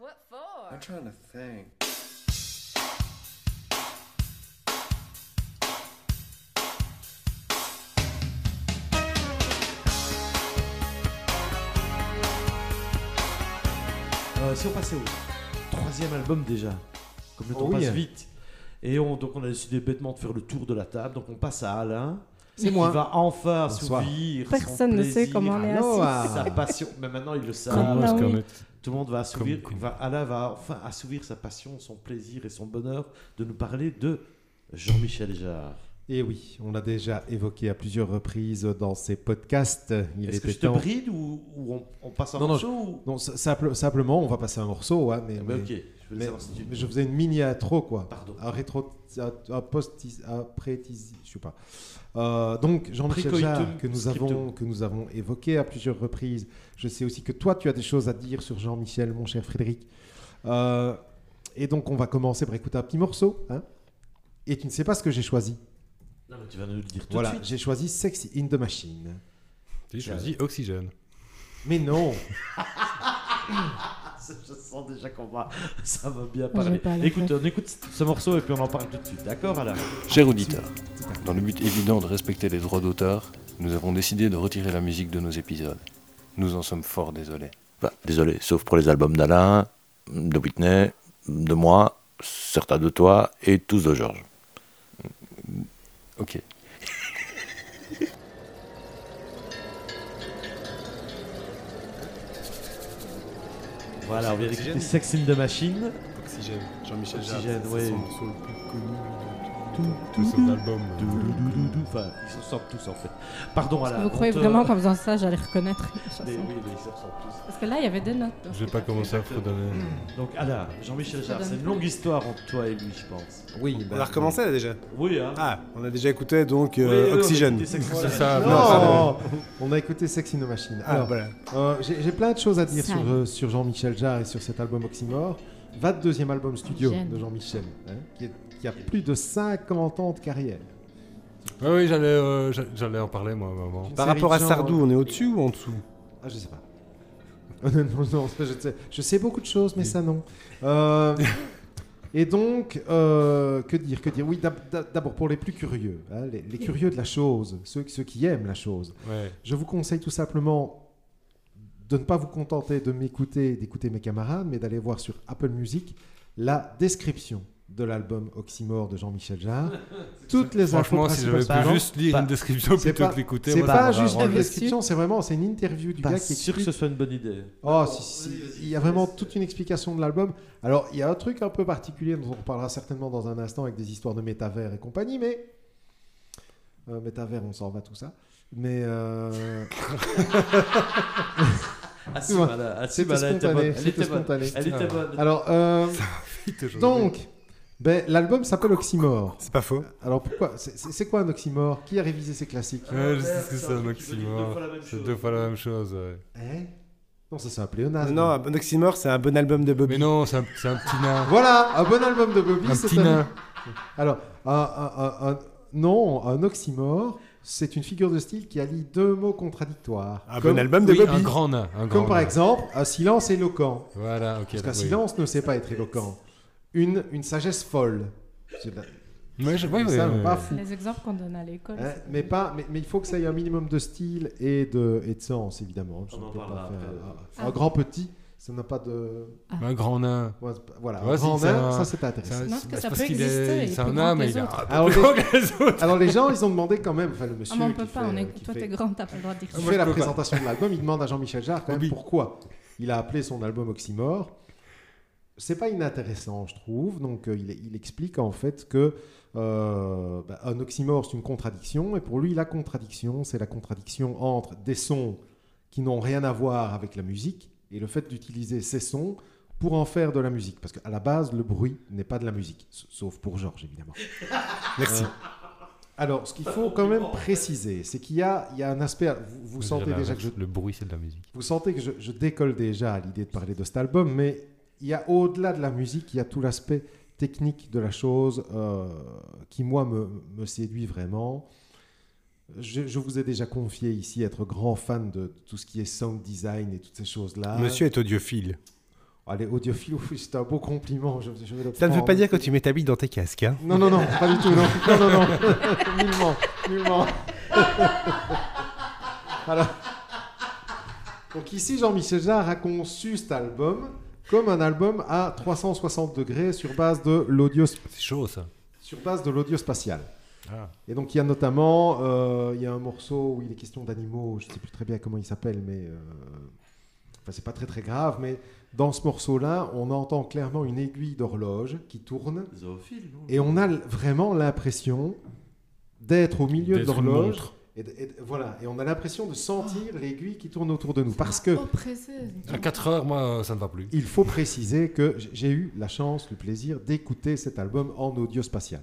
What for? I'm trying to think. Euh, si on passait au troisième album déjà, comme le temps Oh oui. passe vite. Et on, donc on a décidé bêtement de faire le tour de la table. Donc on passe à Alain. C'est qui moi. va enfin Bonsoir. assouvir Personne son ne sait plaisir, comment on est assis. sa passion. Mais maintenant ils le savent. Comme Ah oui. Tout le monde va assouvir. Comme- va- Alain va enfin assouvir sa passion, son plaisir et son bonheur de nous parler de Jean-Michel Jarre. Et oui, on l'a déjà évoqué à plusieurs reprises dans ces podcasts. Il Est-ce que je te temps- bride ou, ou on, on passe un Non, non, morceau ou- Non, simple- simplement, on va passer un morceau, hein, mais, Ah bah, mais- ok, je mais- savoir si tu- mais je faisais une mini intro, quoi. Pardon. Un rétro, un, un post, après, je sais pas. Euh, donc Jean-Michel Jarre que nous avons scriptum. que nous avons évoqué à plusieurs reprises. Je sais aussi que toi tu as des choses à dire sur Jean-Michel, mon cher Frédéric. Euh, et donc on va commencer par écouter un petit morceau. hein. et tu ne sais pas ce que j'ai choisi. Non, mais tu vas nous le dire tout Voilà, de suite. j'ai choisi Sex in the Machine. J'ai choisi Oxygène. Mais non. Je sens déjà qu'on va, ça va bien parler. pas Écoute, on écoute ce morceau et puis on en parle tout de suite. D'accord, Alain? Cher auditeur, dans le but évident de respecter les droits d'auteur, nous avons décidé de retirer la musique de nos épisodes. Nous en sommes fort désolés. Bah, désolé, sauf pour les albums d'Alain, de Whitney, de moi, certains de toi et tous de Georges. Ok. Voilà, on vient d'écouter Sex in the Machine. Oxygène, Jean-Michel Jarre, Oxygène, c'est ouais. son morceau le plus connu de, de son album. Enfin, ils se ressemblent tous en fait. Pardon, Alain. Vous on croyez vraiment qu'en faisant ça, j'allais reconnaître la chanson Mais oui, mais ils se ressemblent tous. Parce que là, il y avait des notes. donc Je vais c'est pas commencer à fredonner. Donc, Alain, Jean-Michel Jarre, c'est une longue histoire entre toi et lui, je pense. Oui. On bah, a recommencé là déjà Oui, hein Ah, on a déjà écouté donc euh, on Oxygène. C'est ça, Non, on a écouté Sex in the Machine. Ah, Alors, voilà. Euh, J'ai j'ai plein de choses à dire sur, euh, sur Jean-Michel Jarre et sur cet album Oxymore. Va de deuxième album studio de Jean-Michel, hein, qui, est- qui a plus de 50 ans de carrière. Ouais, oui, j'allais euh, j'a- j'allais en parler moi à un moment. Une Par rapport à Sardou, on est au-dessus ou en dessous? Ah, je sais pas. Non, ça, je, sais, je sais beaucoup de choses, mais ça non. Euh, et donc, euh, que dire, que dire? Oui, d'ab- d'ab- d'abord pour les plus curieux, hein, les, les curieux de la chose, ceux, ceux qui aiment la chose. Ouais. Je vous conseille tout simplement de ne pas vous contenter de m'écouter, d'écouter mes camarades, mais d'aller voir sur Apple Music la description de l'album Oxymore de Jean-Michel Jarre. Toutes les infos Franchement, si j'avais pu juste lire pas- une description plutôt pas- que l'écouter, C'est pas juste une description, c'est vraiment c'est une interview du Pas gars qui sûr que ce soit une bonne idée. Oh, si, si, il y a vraiment toute une explication de l'album. Alors, il y a un truc un peu particulier dont on reparlera certainement dans un instant avec des histoires de métavers et compagnie, mais. Euh, métavers, on s'en va tout ça. Mais. euh, Assez Ouais. malin, assez C'était malin, elle était bonne. spontané. Elle était bonne. Alors, euh, Vite aujourd'hui. donc, ben, l'album s'appelle Oxymore. C'est pas faux. Alors, pourquoi? C'est- quoi un oxymore? Qui a révisé ses classiques? Ouais, je sais ce que c'est un oxymore. fois la même C'est chose. deux fois la même chose, ouais. Hein? Non, ça c'est un pléonasme. Non, un bon Oxymore, c'est un bon album de Bobby. Mais non, c'est un, c'est un petit nain. Voilà, un bon album de Bobby. Un petit nain. Alors, un, un- un- un- non, un oxymore, c'est une figure de style qui allie deux mots contradictoires. Un comme, bon album de Oui, Bobby. un grand nain. Un comme par nain. exemple, un silence éloquent. Voilà, ok. Parce qu'un oui. silence ne sait pas être éloquent. Une, une sagesse folle. Ouais, je- ouais, ça, ouais, pas ouais. fou. Les exemples qu'on donne à l'école. Hein, mais, pas, mais, mais il faut que ça ait un minimum de style et de, et de sens, évidemment. On en pas faire après. un, un Ah. grand petit, ça n'a pas de... Un grand nain. Voilà, Ouais, un grand nain, un- ça c'est intéressant. Non, parce que ça parce peut exister, il est- est C'est un grand nain, mais il est un peu Alors, les- grand que les autres. Alors les gens, ils ont demandé quand même, enfin le monsieur Ah, mais on qui peut fait, pas, on est... qui toi t'es grande, t'as pas le droit de dire ça. Moi, fait la présentation de l'album, il demande à Jean-Michel Jarre quand même pourquoi il a appelé son album Oxymore. C'est pas inintéressant, je trouve. Donc, euh, il, il explique en fait que euh, bah, un oxymore, c'est une contradiction. Et pour lui, la contradiction, c'est la contradiction entre des sons qui n'ont rien à voir avec la musique et le fait d'utiliser ces sons pour en faire de la musique. Parce qu'à la base, le bruit n'est pas de la musique. Sauf pour Georges, évidemment. Merci. Euh, alors, ce qu'il faut quand même préciser, c'est qu'il y a, il y a un aspect. Vous, vous sentez déjà que je Le bruit, c'est de la musique. vous sentez que je, je décolle déjà à l'idée de parler de cet album, mais il y a au-delà de la musique, il y a tout l'aspect technique de la chose euh, qui, moi, me, me séduit vraiment. Je, je vous ai déjà confié ici être grand fan de tout ce qui est sound design et toutes ces choses-là. Monsieur est audiophile. Allez, audiophile, oui, c'est un beau compliment. Je, je vais le Ça ne veut pas dire que tu m'établis dans tes casques. Hein. Non, non, non, pas du tout, non, non, non, non. nullement, nullement. Alors, donc ici, Jean-Michel Jarre a conçu cet album comme un album à 360 degrés sur base de l'audio, C'est chaud ça. sur base de l'audio spatial. Ah. Et donc il y a notamment, euh, il y a un morceau où il est question d'animaux, je ne sais plus très bien comment il s'appelle, mais euh, enfin c'est pas très très grave, mais dans ce morceau-là, on entend clairement une aiguille d'horloge qui tourne Zoophile, non? Et on a vraiment l'impression d'être au milieu de l'horloge. Et, voilà, et on a l'impression de sentir l'aiguille qui tourne autour de nous. Parce que. À 4 heures, moi, ça ne va plus. il faut préciser que j'ai eu la chance, le plaisir d'écouter cet album en audio spatial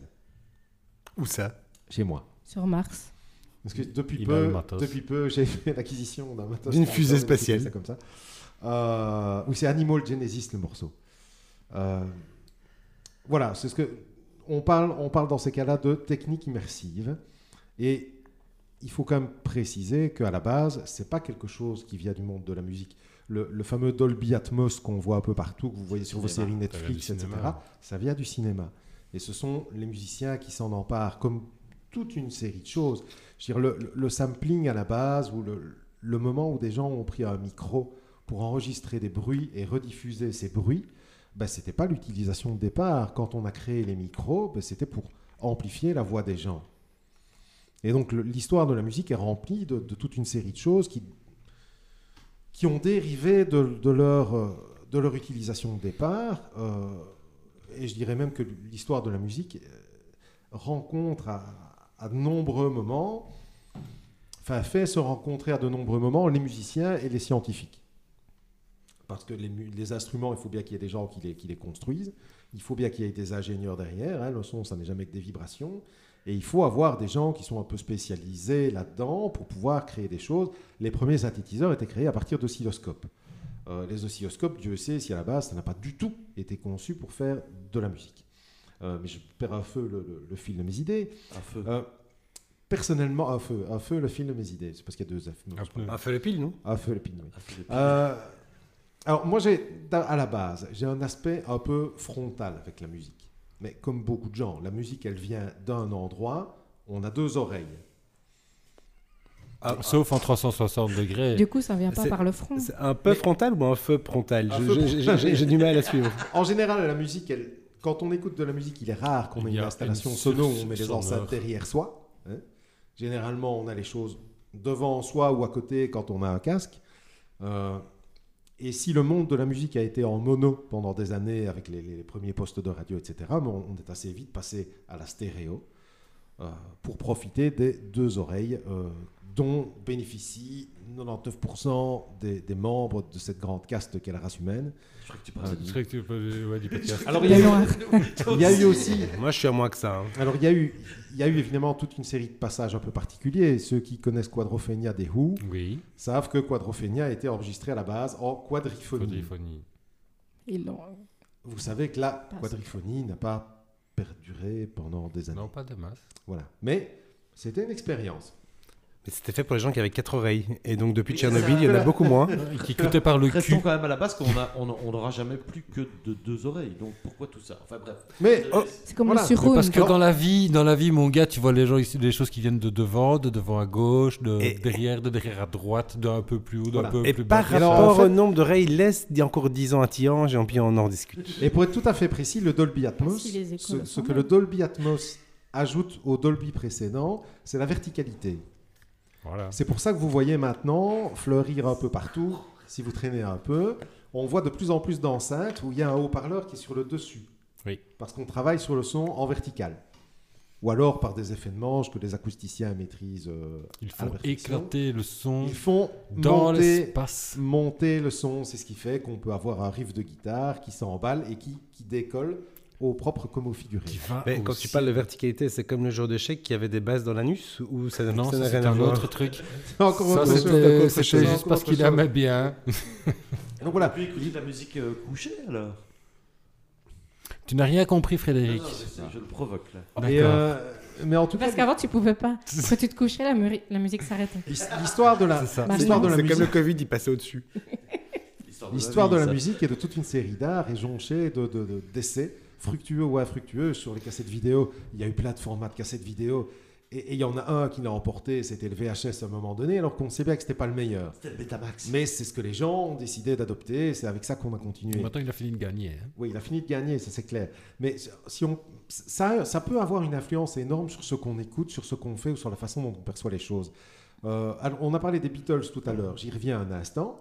Où ça? Chez moi. Sur Mars. Parce que depuis Il peu, depuis peu, j'ai fait l'acquisition d'un matos. D'une fusée spatiale. ça comme ça. Euh, oui, c'est Animal Genesis le morceau. Euh, voilà, c'est ce que on parle. On parle dans ces cas-là de technique immersive, et il faut quand même préciser qu'à la base, c'est pas quelque chose qui vient du monde de la musique. Le, le fameux Dolby Atmos qu'on voit un peu partout, que vous voyez sur vos séries Netflix, etc., cinéma. ça vient du cinéma. Et ce sont les musiciens qui s'en emparent, comme toute une série de choses. Je veux dire, le, le- le sampling à la base, ou le, le moment où des gens ont pris un micro pour enregistrer des bruits et rediffuser ces bruits, ben, ce n'était pas l'utilisation de départ. Quand on a créé les micros, ben, c'était pour amplifier la voix des gens. Et donc l'histoire de la musique est remplie de, toute une série de choses qui, ont dérivé de, euh, leur utilisation de départ. euh, et je dirais même que l'histoire de la musique euh, rencontre à, de nombreux moments, enfin fait se rencontrer à de nombreux moments les musiciens et les scientifiques. Parce que les, instruments, il faut bien qu'il y ait des gens qui les, qui les construisent, il faut bien qu'il y ait des ingénieurs derrière, hein, le son, ça n'est jamais que des vibrations, et il faut avoir des gens qui sont un peu spécialisés là-dedans pour pouvoir créer des choses. Les premiers synthétiseurs étaient créés à partir d'oscilloscopes. Euh, les oscilloscopes, Dieu sait si à la base, ça n'a pas du tout été conçu pour faire de la musique. Euh, mais je perds un feu le, le- le fil de mes idées. Un feu. Euh, personnellement, un feu, un feu, le fil de mes idées. C'est parce qu'il y a deux F. non. Un feu le pile, non? Un feu, le pin, oui. Un feu de Euh, alors moi, j'ai, à la base, j'ai un aspect un peu frontal avec la musique. Mais comme beaucoup de gens, la musique, elle vient d'un endroit, on a deux oreilles. Ah, Sauf en 360 degrés. Du coup, ça vient pas par le front. C'est un peu Mais- frontal ou un feu frontal j'ai- du mal à suivre. En général, la musique, elle, quand on écoute de la musique, il est rare qu'on ait une installation une sono on met les enceintes derrière soi. hein. Généralement, on a les choses devant soi ou à côté quand on a un casque. Euh, et si le monde de la musique a été en mono pendant des années avec les, premiers postes de radio, etc., on est assez vite passé à la stéréo euh, pour profiter des deux oreilles euh, dont bénéficient 99% des, des membres de cette grande caste qu'est la race humaine. Je crois que tu que ouais, du podcast. Alors, il y a eu- Il y a eu aussi Moi, je suis à moins que ça. hein. Alors, il y, a eu, il y a eu évidemment toute une série de passages un peu particuliers. Ceux qui connaissent Quadrophenia des Who Oui, savent que Quadrophenia a été enregistré à la base en quadriphonie. quadriphonie. Ils l'ont. Vous savez que la quadriphonie n'a pas perduré pendant des années. Non, pas de masse. Voilà. Mais c'était une expérience. C'était fait pour les gens qui avaient quatre oreilles. Et donc, depuis Tchernobyl, il y en a beaucoup moins. Qui écoutait par le Restons cul. quand même à la base qu'on n'aura jamais plus que de deux oreilles. Donc pourquoi tout ça? Enfin bref. Mais Oh, C'est comme Voilà. le surround. Parce que dans la vie, dans la vie, mon gars, tu vois les gens, les choses qui viennent de devant, de devant à gauche, de Et- derrière, de derrière à droite, d'un peu plus haut, d'un Voilà. peu Et plus bas. par Et alors, rapport en fait- au nombre d'oreilles, laisse il y a encore 10 ans à Tiange et puis on en discute. Et pour être tout à fait précis, le Dolby Atmos, ce, que le Dolby Atmos ajoute au Dolby précédent, c'est la verticalité. Voilà. C'est pour ça que vous voyez maintenant fleurir un peu partout, si vous traînez un peu, on voit de plus en plus d'enceintes où il y a un haut-parleur qui est sur le dessus. Oui. Parce qu'on travaille sur le son en vertical. Ou alors par des effets de manche que les acousticiens maîtrisent. euh, Ils font éclater le son Ils font dans monter, l'espace. monter le son. C'est ce qui fait qu'on peut avoir un riff de guitare qui s'emballe et qui, qui décolle au propre comme au figuré. Qui va Mais quand tu parles de verticalité, c'est comme le joueur d'échecs qui avait des bases dans l'anus ou ça Non, ça c'est rien à un voir autre truc. Encore Ça c'était juste parce qu'il aimait bien. Et Donc voilà. Peut écouter de la musique euh, couchée alors Tu n'as rien compris, Non, Frédéric. non, je, sais, je le provoque là. Et, D'accord. euh, mais en tout cas, Parce qu'avant, tu pouvais pas. Quand tu te couchais, la, musique s'arrêtait. l'his- l'histoire de la, C'est ça. Bah, l'histoire de la C'est musique. comme le Covid, il passait au-dessus. L'histoire de la musique et de toute une série d'arts est jonchée de, de- de- d'essais, fructueux ou infructueux, sur les cassettes vidéo. Il y a eu plein de formats de cassettes vidéo. Et et il y en a un qui l'a emporté, c'était le VHS à un moment donné, alors qu'on sait bien que c'était pas le meilleur. C'était le Betamax. Mais c'est ce que les gens ont décidé d'adopter, c'est avec ça qu'on a continué. Maintenant, il a fini de gagner. hein. Oui, il a fini de gagner, ça c'est clair. Mais si on, ça, ça peut avoir une influence énorme sur ce qu'on écoute, sur ce qu'on fait ou sur la façon dont on perçoit les choses. Euh, alors, on a parlé des Beatles tout à l'heure, j'y reviens un instant.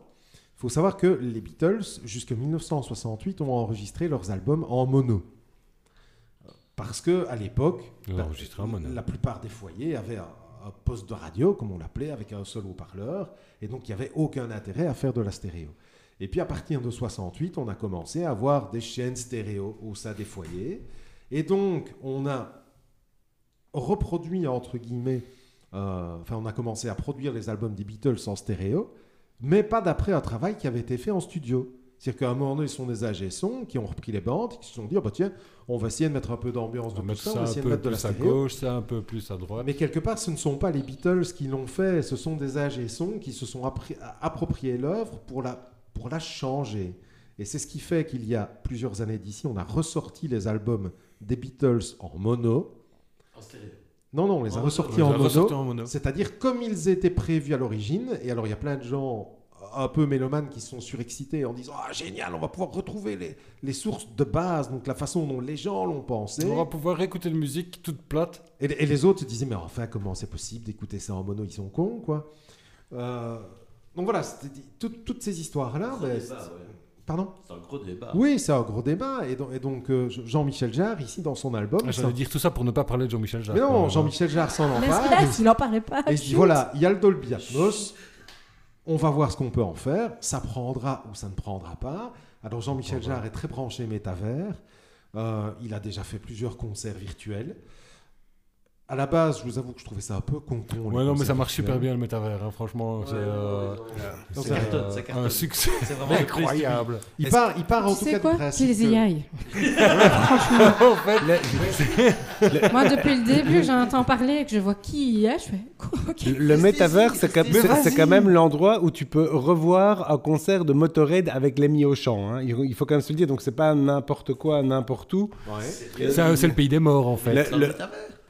Il faut savoir que les Beatles, jusqu'en 1968, ont enregistré leurs albums en mono. Parce que à l'époque, la plupart des foyers avaient un, un poste de radio, comme on l'appelait, avec un seul haut-parleur, et donc il n'y avait aucun intérêt à faire de la stéréo. Et puis à partir de 68, on a commencé à avoir des chaînes stéréo au sein des foyers, et donc on a reproduit entre guillemets, euh, enfin on a commencé à produire les albums des Beatles en stéréo, mais pas d'après un travail qui avait été fait en studio. C'est-à-dire qu'à un moment donné, ce sont des AG son qui ont repris les bandes, qui se sont dit, Ah bah tiens, on va essayer de mettre un peu d'ambiance va tout mettre ça, on va un essayer de peu mettre de la plus à stéréo. gauche, ça un peu plus à droite. Mais quelque part, ce ne sont pas les Beatles qui l'ont fait, ce sont des âges et sons qui se sont appropriés l'œuvre pour la, pour la changer. Et c'est ce qui fait qu'il y a plusieurs années d'ici, on a ressorti les albums des Beatles en mono. En stéréo. Non, non, on les a En ressortis On en mono. ressortis en mono. C'est-à-dire comme ils étaient prévus à l'origine. Et alors, il y a plein de gens un peu mélomanes qui sont surexcités en disant Ah, génial, on va pouvoir retrouver les, les sources de base, donc la façon dont les gens l'ont pensé. On va pouvoir écouter la musique toute plate. Et, et les autres se disaient, mais enfin, comment c'est possible d'écouter ça en mono Ils sont cons, quoi. Euh, donc voilà, tout- toutes ces histoires-là. Ben, ouais. Pardon C'est un gros débat. Oui, c'est un gros débat. Et donc, et donc, euh, Jean-Michel Jarre, ici, dans son album. Ah, J'allais dire tout ça pour ne pas parler de Jean-Michel Jarre. Mais non, Jean-Michel Jarre s'en Laisse, empare. laisse, il n'en parlait pas. Et chut. voilà, il y a le Dolby Atmos, on va voir ce qu'on peut en faire, ça prendra ou ça ne prendra pas. Alors Jean-Michel Jarre est très branché métavers, Euh, il a déjà fait plusieurs concerts virtuels. À la base, je vous avoue que je trouvais ça un peu con Ouais, non, mais ça marche super bien le métavers, hein, franchement. c'est euh, c'est, cartonne, euh, un succès incroyable. Il part, il part en Tu tout sais cas quoi du C'est principe. les que- AI. en fait, Moi, depuis le début, j'entends parler et que je vois qui il y a, je fais quoi. Le métavers, c'est quand, même l'endroit où tu peux revoir un concert de Motorhead avec Lemmy Auchan. hein. Il, il faut quand même se le dire, donc c'est pas n'importe quoi, n'importe où. Ouais. c'est un- c'est le pays des morts, en fait. Le-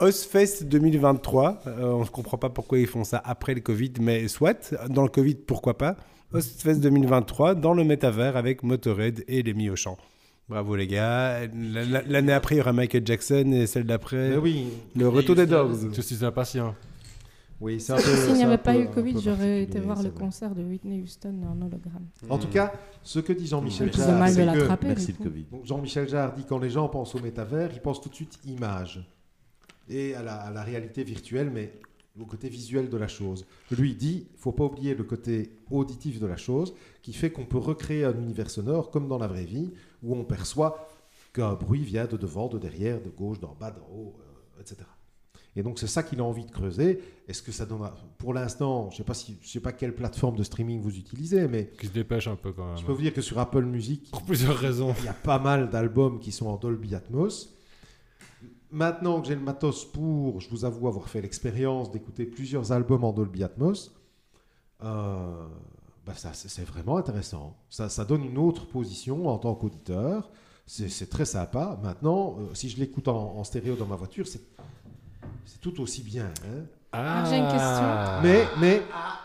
le Ozfest 2023, euh, on ne comprend pas pourquoi ils font ça après le Covid, mais soit, dans le Covid, pourquoi pas. Ozfest 2023, dans le métavers avec Motorhead et Lemmy Auchan. Bravo les gars. La- la- L'année après, il y aura Michael Jackson et celle d'après, oui, le retour des Dogs. Je suis impatient. oui, c'est un peu. S'il n'y avait peu- pas eu Covid, j'aurais été voir le vrai. concert de Whitney Houston en hologramme. En tout cas, ce que dit Jean-Michel. C'est Jarre, mal de c'est que l'attraper. Merci du le coup. Covid. Donc Jean-Michel Jarre dit quand les gens pensent au métavers, ils pensent tout de suite image et à la, à la réalité virtuelle, mais au côté visuel de la chose. Lui dit, il faut pas oublier le côté auditif de la chose, qui fait qu'on peut recréer un univers sonore comme dans la vraie vie, où on perçoit qu'un bruit vient de devant, de derrière, de gauche, d'en bas, d'en haut, euh, etc. Et donc c'est ça qu'il a envie de creuser. Est-ce que ça donne un- Pour l'instant, je sais pas si, je sais pas quelle plateforme de streaming vous utilisez, mais Qui se dépêche un peu quand même. je peux vous dire que sur Apple Music, Pour plusieurs raisons. il y a pas mal d'albums qui sont en Dolby Atmos. Maintenant que j'ai le matos pour, je vous avoue avoir fait l'expérience d'écouter plusieurs albums en Dolby Atmos, euh, bah ça, c'est vraiment intéressant. Ça, ça donne une autre position en tant qu'auditeur. C'est c'est très sympa. Maintenant, euh, si je l'écoute en, en stéréo dans ma voiture, c'est c'est tout aussi bien. hein. Ah, j'ai une question. Mais, mais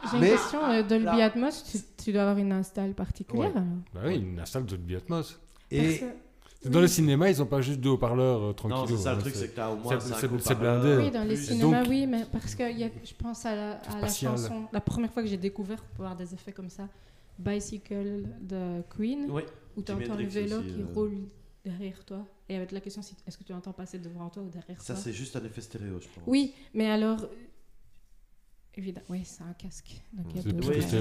J'ai une Mais- question. euh, Dolby Atmos, tu, tu dois avoir une install particulière Ouais. Bah oui, une installe de Dolby Atmos. et, Parce Dans le cinéma, ils ont pas juste deux haut-parleurs euh, Non, tranquilles. c'est ça le truc, c'est que t'as au moins c'est- blindé. Oui, dans les cinémas, donc- oui, mais parce que il y a- je pense à la, à la chanson, la première fois que j'ai découvert pour avoir des effets comme ça, Bicycle de Queen, Oui. où tu entends le vélo aussi, qui euh. roule derrière toi. Et avec la question, est-ce que tu entends passer devant toi ou derrière Ça, toi? c'est juste un effet stéréo, je pense. Oui, mais alors. Évidemment, oui, c'est un casque. Donc Oui,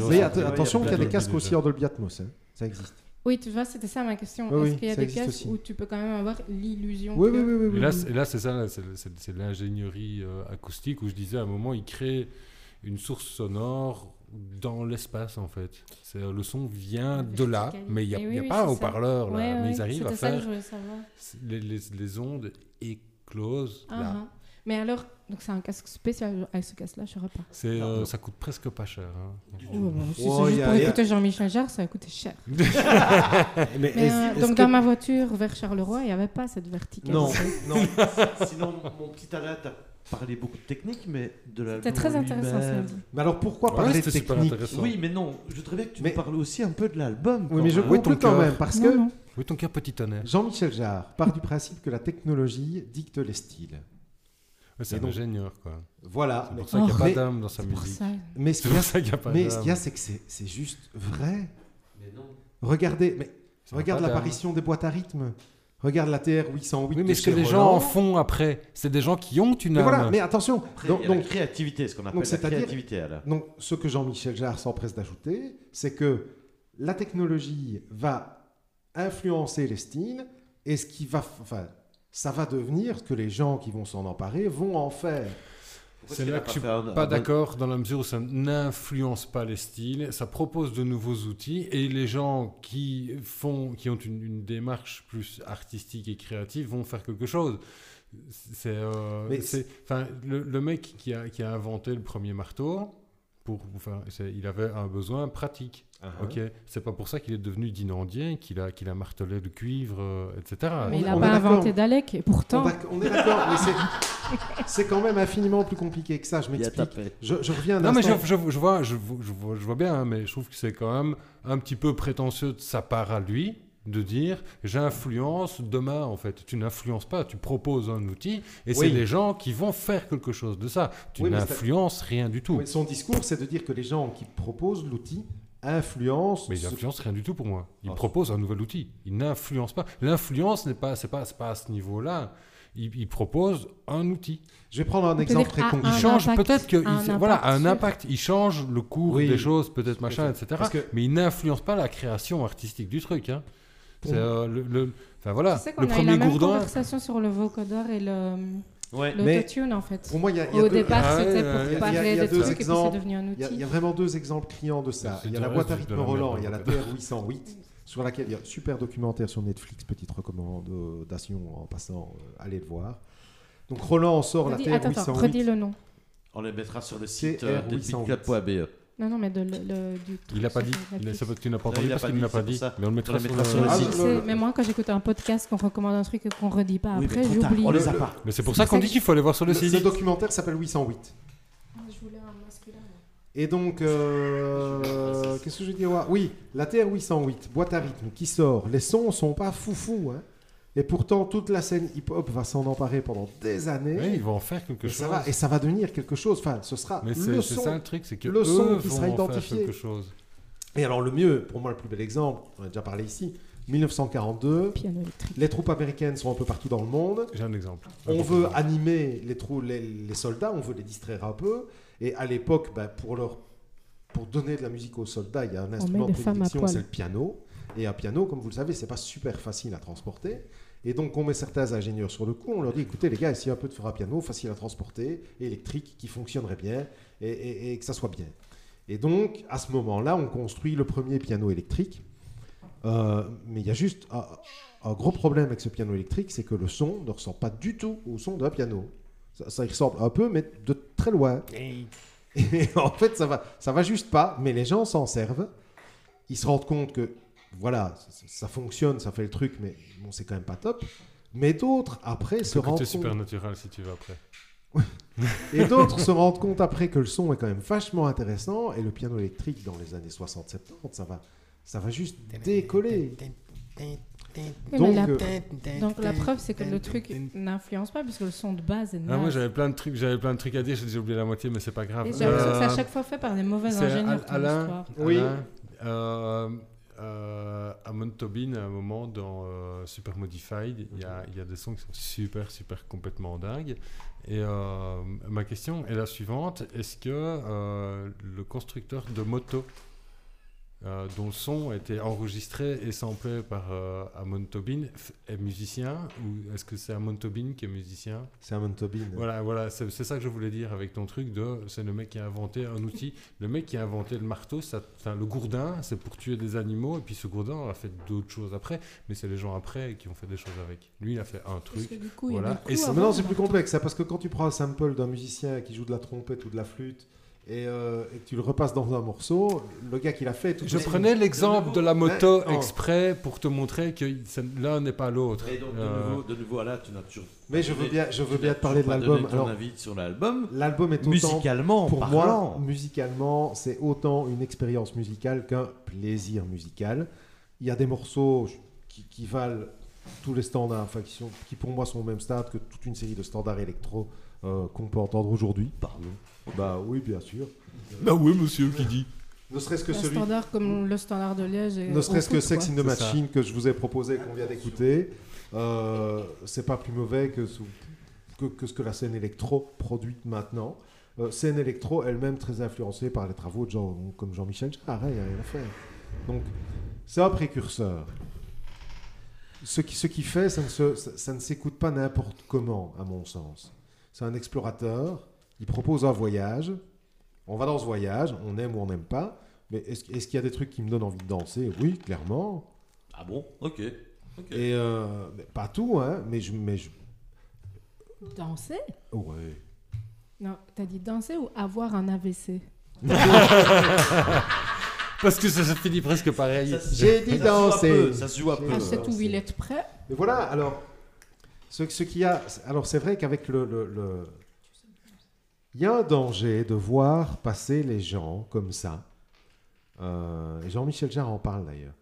Oui, attention qu'il y a des de- casques aussi en Dolby Atmos. hein. Ça existe. Oui, tu vois, c'était ça ma question. Oui, Est-ce oui, qu'il y a des aussi. où tu peux quand même avoir l'illusion Oui, que... oui, oui, oui, oui. Et là, c'est- et là, c'est ça, c'est c'est l'ingénierie euh, acoustique où je disais à un moment, ils créent une source sonore dans l'espace en fait. C'est le son vient de là, mais il n'y a, Et il oui, y a oui, pas un haut-parleur là, Ouais, mais ouais, ils arrivent à ça que faire je voulais savoir. les, les, les ondes écloses Ah, là. Mais alors, donc c'est un casque spécial avec ce casque-là, je ne pas. C'est, euh, ça coûte presque pas cher. hein. Oh, si Oh, c'est juste a- pour a- écouter Jean-Michel Jarre, ça va coûter cher. Mais euh, donc que- dans ma voiture vers Charleroi, il n'y avait pas cette verticalité. Non, non. Sinon, mon petit Alain t'a parlé beaucoup de technique, mais de la. C'était très intéressant, ça dit. Mais alors pourquoi Ouais, parler de technique. Oui, mais non, je voudrais bien que tu Mais- nous parles aussi un peu de l'album. Oui, mais je Oui, conclue quand cœur. même, parce Non, que non. Oui, ton cœur petit tonnerre. Jean-Michel Jarre part du principe que la technologie dicte les styles. C'est un donc- ingénieur, quoi. Voilà. C'est pour ça qu'il n'y a pas mais- d'âme dans sa musique. mais ce C'est qu'il y a, ça qu'il n'y a pas mais ce d'âme. qu'il y a, c'est que c'est c'est juste vrai. Mais non. Regardez, mais regarde l'apparition des boîtes à rythme. Regarde la TR 808. Oui, mais ce que les gens en font après, c'est des gens qui ont une Mais voilà, mais attention. Après, Donc, la donc, créativité, ce qu'on appelle la c'est-à-dire- créativité, donc, ce que Jean-Michel Jarre s'empresse d'ajouter, c'est que la technologie va influencer les styles et ce qui va, enfin, ça va devenir ce que les gens qui vont s'en emparer vont en faire. C'est là que a je suis un- pas d'accord dans la mesure où ça n'influence pas les styles, ça propose de nouveaux outils et les gens qui font, qui ont une, une démarche plus artistique et créative vont faire quelque chose. C'est, euh, enfin, le, le mec qui a, qui a inventé le premier marteau, pour, enfin, il avait un besoin pratique. Uh-huh. Ok, c'est pas pour ça qu'il est devenu dinandien, qu'il a, qu'il a martelé le cuivre, euh, etc. Mais il n'a pas inventé Dalek, et pourtant. On, est d'accord, mais c'est- c'est quand même infiniment plus compliqué que ça. Je Il a m'explique. tapé. Je, je reviens un Non, mais je, je- je vois, je, vois- je vois, je vois bien, hein, mais je trouve que c'est quand même un petit peu prétentieux de sa part à lui de dire j'influence demain en fait. Tu n'influences pas, tu proposes un outil et c'est Oui. les gens qui vont faire quelque chose de ça. Tu Oui, n'influences rien du tout. Oui, son discours, c'est de dire que les gens qui proposent l'outil influencent. Mais il ce- n'influence rien du tout pour moi. Il Ah. propose un nouvel outil. Il n'influence pas. L'influence n'est pas, c'est pas, c'est pas à ce niveau-là. Il, il propose un outil. Je vais prendre un exemple très concret. Il change impact- peut-être que un il- voilà impact un impact. Il change le cours Oui. des choses, peut-être machin, fait. etc. Parce que- Mais il n'influence pas la création artistique du truc. Hein. C'est euh, le, le- enfin voilà, Tu sais le a eu premier la même gourdin. conversation sur le vocodeur et le Ouais. L'autotune en fait. Pour moi, il y a, y a Au deux- départ, Ah c'était ouais, pour ouais. Parler il y a de trucs et puis c'est devenu un outil. il y a vraiment deux exemples criants de ça. Il y a la boîte à de rythme la Roland, il y a la en fait. TR-808, sur laquelle il y a un super documentaire sur Netflix, petite recommandation en passant, euh, allez le voir. Donc Roland sort la Redis- attends, attends, TR-808. redis le nom. On les mettra sur le site euh, R808. Non, non, mais de, le, le- du Il n'a pas dit. Il a- Netflix. c'est parce que tu n'as pas entendu parce qu'il ne l'a pas dit. ça. Mais on le mettra On le sur mettra sur le Ah, site. mais moi, quand j'écoute un podcast qu'on recommande un truc et qu'on redit pas Oui, après, j'oublie. On les a pas. Mais c'est pour ça qu'on ça dit qu'il faut aller voir sur le Le- site. Ce documentaire s'appelle 808. Je voulais un masculin. Et donc, euh, qu'est-ce que je dis. Oui, la TR-808, boîte à rythme qui sort. Les sons sont pas foufou. Hein. Et pourtant, toute la scène hip-hop va s'en emparer pendant des années. Oui, ils vont en faire quelque et, chose. ça va, et ça va devenir quelque chose. Enfin, ce sera Mais le c'est c'est son. ça le truc, c'est que le eux son qui vont sera en faire identifié. quelque chose. Et alors, le mieux, pour moi, le plus bel exemple, on a déjà parlé ici, 1942. Piano électrique. Les troupes américaines sont un peu partout dans le monde. J'ai un exemple. On Un veut exemple. animer les, trou- les, les soldats, on veut les distraire un peu. Et à l'époque, ben, pour, leur, pour donner de la musique aux soldats, il y a un instrument de prédilection, c'est le piano. Et un piano, comme vous le savez, c'est pas super facile à transporter. Et donc, on met certains ingénieurs sur le coup, on leur dit écoutez, les gars, essayez un peu de faire un piano facile à transporter, électrique, qui fonctionnerait bien, et, et- et que ça soit bien. Et donc, à ce moment-là, on construit le premier piano électrique. Euh, mais il y a juste un, un gros problème avec ce piano électrique, c'est que le son ne ressemble pas du tout au son d'un piano. Ça, ça y ressemble un peu, mais de très loin. Et en fait, ça va, ça va juste pas, mais les gens s'en servent. Ils se rendent compte que, voilà, ça, ça fonctionne, ça fait le truc, mais bon, c'est quand même pas top. Mais d'autres, après, se rendent compte... supernatural si tu veux après. Et d'autres se rendent compte après que le son est quand même vachement intéressant et le piano électrique dans les années 60-70, ça va, ça va juste décoller. Oui, Donc, mais la, euh, donc la preuve, c'est que le truc n'influence pas puisque le son de base est Ah, moi naze. j'avais plein de trucs, j'avais plein de trucs à dire, j'ai oublié la moitié, mais c'est pas grave. Et c'est à Euh, chaque fois fait par des mauvais ingénieurs. Alain. Oui. Alain, euh, euh, Amon Tobin, à un moment dans euh, Super Modified, il y, y a des sons qui sont super, super complètement dingues. Et euh, ma question est la suivante est-ce que euh, le constructeur de moto euh, dont le son a été enregistré et samplé par euh, Amon Tobin, est musicien ou est-ce que c'est Amon Tobin qui est musicien? C'est Amon Tobin. Voilà, voilà, c'est c'est ça que je voulais dire avec ton truc de c'est le mec qui a inventé un outil. Le mec qui a inventé le marteau, ça, le gourdin, c'est pour tuer des animaux et puis ce gourdin on a fait d'autres choses après, mais c'est les gens après qui ont fait des choses avec. Lui, il a fait un Parce truc. que du coup, il y Voilà. Et Maintenant, c'est plus complexe, hein, parce que quand tu prends un sample d'un musicien qui joue de la trompette ou de la flûte et, euh, et tu le repasses dans un morceau, le gars qui l'a fait, tout Je prenais l'exemple de la moto exprès pour te montrer que l'un n'est pas l'autre. Et donc, de Euh, nouveau, de nouveau, Alain, tu n'as toujours. Mais je veux bien, je veux bien te parler de l'album. Alors, avis sur l'album. l'album est autant, Musicalement, pour parlant. moi, musicalement, c'est autant une expérience musicale qu'un plaisir musical. Il y a des morceaux qui, qui valent tous les standards, enfin, qui, sont, qui pour moi sont au même stade que toute une série de standards électro euh, qu'on peut entendre aujourd'hui. Pardon. Bah oui, bien sûr. Bah oui, monsieur, qui dit. Ne serait-ce que celui, standard comme le standard de Liège. et ne serait-ce que foot, Sex quoi. in the. Machine que je vous ai proposé, qu'on vient d'écouter, euh, c'est pas plus mauvais que, ce- que, que ce que la scène électro produite maintenant. Euh, scène électro elle-même très influencée par les travaux de gens comme Jean-Michel Jarre, il n'y a rien à faire. Donc, c'est un précurseur. Ce qui, ce qui fait, ça ne s'écoute pas n'importe comment, à mon sens. C'est un explorateur, il propose un voyage, on va dans ce voyage, on aime ou on n'aime pas, mais est-ce qu'il y a des trucs qui me donnent envie de danser? Oui, clairement. Ah bon? Ok. Ok. Et euh, mais pas tout, hein, mais je. Mais je... Danser? Ouais. Non, t'as dit danser ou avoir un AVC Parce que ça se finit presque pareil. J'ai dit danser. Ça se joue un peu. C'est où il est prêt Mais voilà, alors, ce, ce qu'il y a. Alors, c'est vrai qu'avec le, le- le- Il y a un danger de voir passer les gens comme ça. Euh, Jean-Michel Jarre en parle d'ailleurs.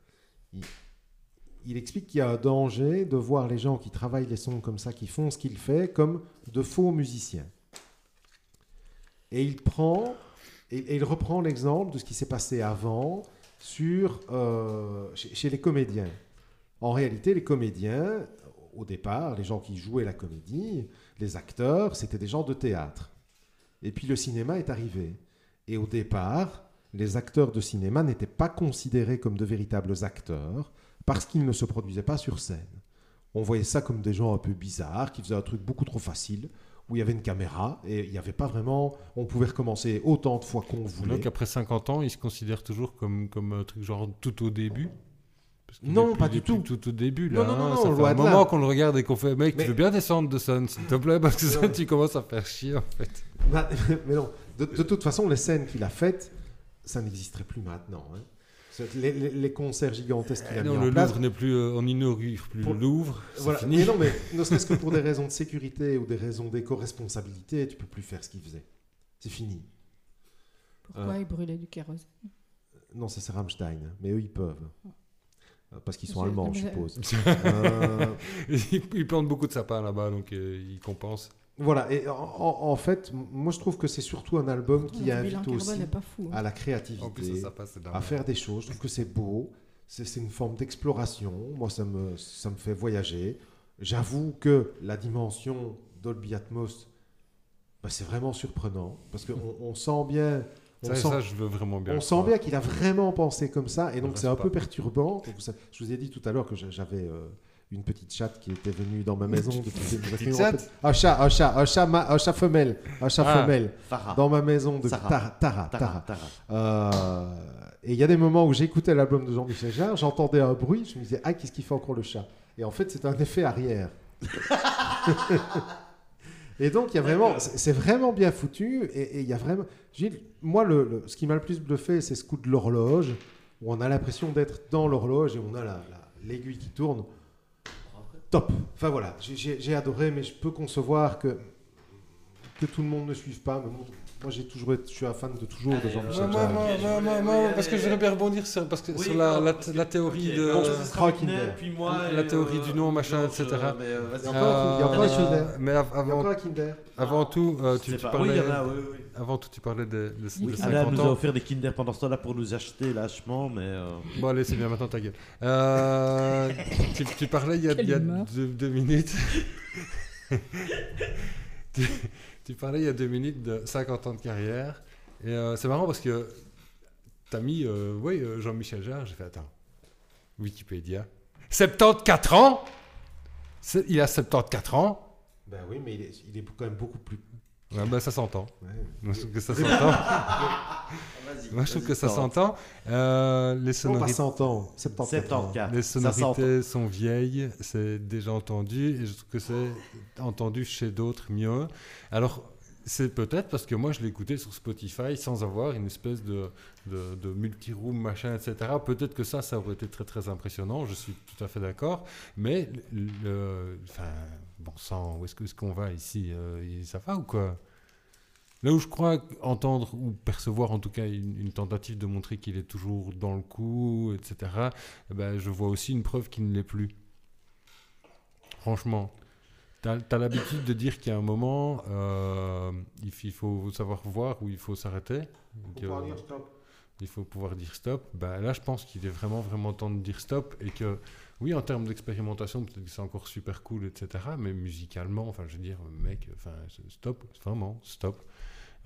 Il, explique qu'il y a un danger de voir les gens qui travaillent les sons comme ça, qui font ce qu'il fait, comme de faux musiciens. Et il reprend l'exemple de ce qui s'est passé avant sur, euh, chez- chez les comédiens. En réalité, les comédiens, au départ, les gens qui jouaient la comédie, les acteurs, c'était des gens de théâtre. Et puis le cinéma est arrivé. Et au départ, les acteurs de cinéma n'étaient pas considérés comme de véritables acteurs parce qu'ils ne se produisaient pas sur scène. On voyait ça comme des gens un peu bizarres, qui faisaient un truc beaucoup trop facile, où il y avait une caméra et il n'y avait pas vraiment... On pouvait recommencer autant de fois qu'on voulait. Donc après 50 ans, il se considère toujours comme, comme un truc genre tout au début? Parce Non, est plus- pas du tout. Tout au début, Non, là. non, non, hein, non, ça fait loin un moment qu'on le regarde et qu'on fait Mec, Mais- tu veux bien descendre de Sun, s'il te plaît Parce que ça, tu commences à faire chier, en fait. Bah, mais non, de, de toute façon, les scènes qu'il a faites, ça n'existerait plus maintenant. hein. Les, les- les concerts gigantesques qu'il a mis non, en le place. Louvre n'est plus. euh, on inaugure plus Pour- le Louvre. c'est Voilà. fini. Mais non, mais ne serait-ce que pour des raisons de sécurité ou des raisons d'éco-responsabilité, tu peux plus faire ce qu'il faisait. C'est fini. Pourquoi Euh. il brûlait du kérosène? Non, ça c'est Rammstein, hein. mais eux ils peuvent. Euh, Parce qu'ils sont allemands, je suppose. Euh, ils, ils plantent beaucoup de sapins là-bas, donc euh, ils compensent. voilà, et en, fait, moi je trouve que c'est surtout un album qui invite aussi fou. hein. à la En plus, créativité. ça à faire des choses. Je trouve que c'est beau. C'est c'est une forme d'exploration. Moi, ça me, ça me fait voyager. J'avoue que la dimension Dolby Atmos, bah, c'est vraiment surprenant. Parce qu'on on sent bien. On Ça, sent, ça, je veux vraiment bien. on sent bien qu'il a vraiment pensé comme ça. Et donc, c'est un pas. peu perturbant. Donc, ça- je vous ai dit tout à l'heure que j'a- j'avais euh, une petite chatte qui était venue dans ma maison. depuis des- petite chatte Un chat, un chat, un chat, ma- un chat femelle. Un chat Ah. femelle. Farah. Dans ma maison Sarah. Tara. Tara, Tara, Tara. Tara. Euh, et il y a des moments où j'écoutais l'album de Jean-Michel Jarre, j'entendais un bruit, je me disais, ah, qu'est-ce qu'il fait encore le chat? Et en fait, c'est un effet arrière. et donc, il y a vraiment, c'est c'est vraiment bien foutu. Et et il y a vraiment. Gilles, moi, le, le- ce qui m'a le plus bluffé, c'est ce coup de l'horloge, où on a l'impression d'être dans l'horloge et on a la- la- l'aiguille qui tourne. Top. Enfin voilà, j'ai- adoré, mais je peux concevoir que, que tout le monde ne suive pas. Mais bon, moi, j'ai toujours été- je suis un fan de toujours de Jean-Michel Moi, Jarre. moi, moi, moi, moi, moi, parce que j'aimerais bien rebondir sur, parce que, Oui, sur la, non, théorie de. bon, Euh, Kinder. Puis moi, La théorie du nom, machin, Georges, etc. euh, mais, euh, vas-y. Il y a encore- il y a encore un Kinder. mais av- Il y a avant, encore un Kinder. avant tout, euh, tu, parlais. Avant tout, tu parlais de, de, de Oui, 50 Alain nous a offert des Kinder pendant ce temps-là pour nous acheter lâchement, mais. euh, Bon, allez, c'est bien, maintenant ta gueule. Euh, tu, tu parlais il y a, Quelle il y a humeur. deux, deux minutes. tu, tu parlais il y a deux minutes de 50 ans de carrière. Et euh, c'est marrant parce que t'as mis, euh, oui, euh, Jean-Michel Jarre. J'ai fait, attends, Wikipédia. 74 ans? Il a 74 ans? Ben oui, mais il est, il est quand même beaucoup plus. Ouais, ben, ça s'entend. Ouais. Moi, je trouve que ça s'entend. Moi, je trouve que ça s'entend. Euh, les Non, pas sonorités. 100 ans. 74. 74. Les sonorités sont vieilles, c'est déjà entendu, et je trouve que c'est entendu chez d'autres mieux. Alors, c'est peut-être parce que moi, je l'ai écouté sur Spotify sans avoir une espèce de, de, de multi-room, machin, etc. Peut-être que ça, ça aurait été très, très impressionnant, je suis tout à fait d'accord. Mais, le, enfin, bon sang, où est-ce qu'on va ici Euh, Ça va ou quoi? Là où je crois entendre ou percevoir en tout cas une, tentative de montrer qu'il est toujours dans le coup, etc., eh ben, je vois aussi une preuve qu'il ne l'est plus. Franchement. Tu as, l'habitude de dire qu'il y a un moment, euh, il, faut savoir voir où il faut s'arrêter? Faut dire stop. Il faut pouvoir dire stop. Ben, là, je pense qu'il est vraiment, vraiment temps de dire stop et que, oui, en termes d'expérimentation, peut-être que c'est encore super cool, etc. Mais musicalement, enfin, je veux dire, mec, stop, vraiment, stop.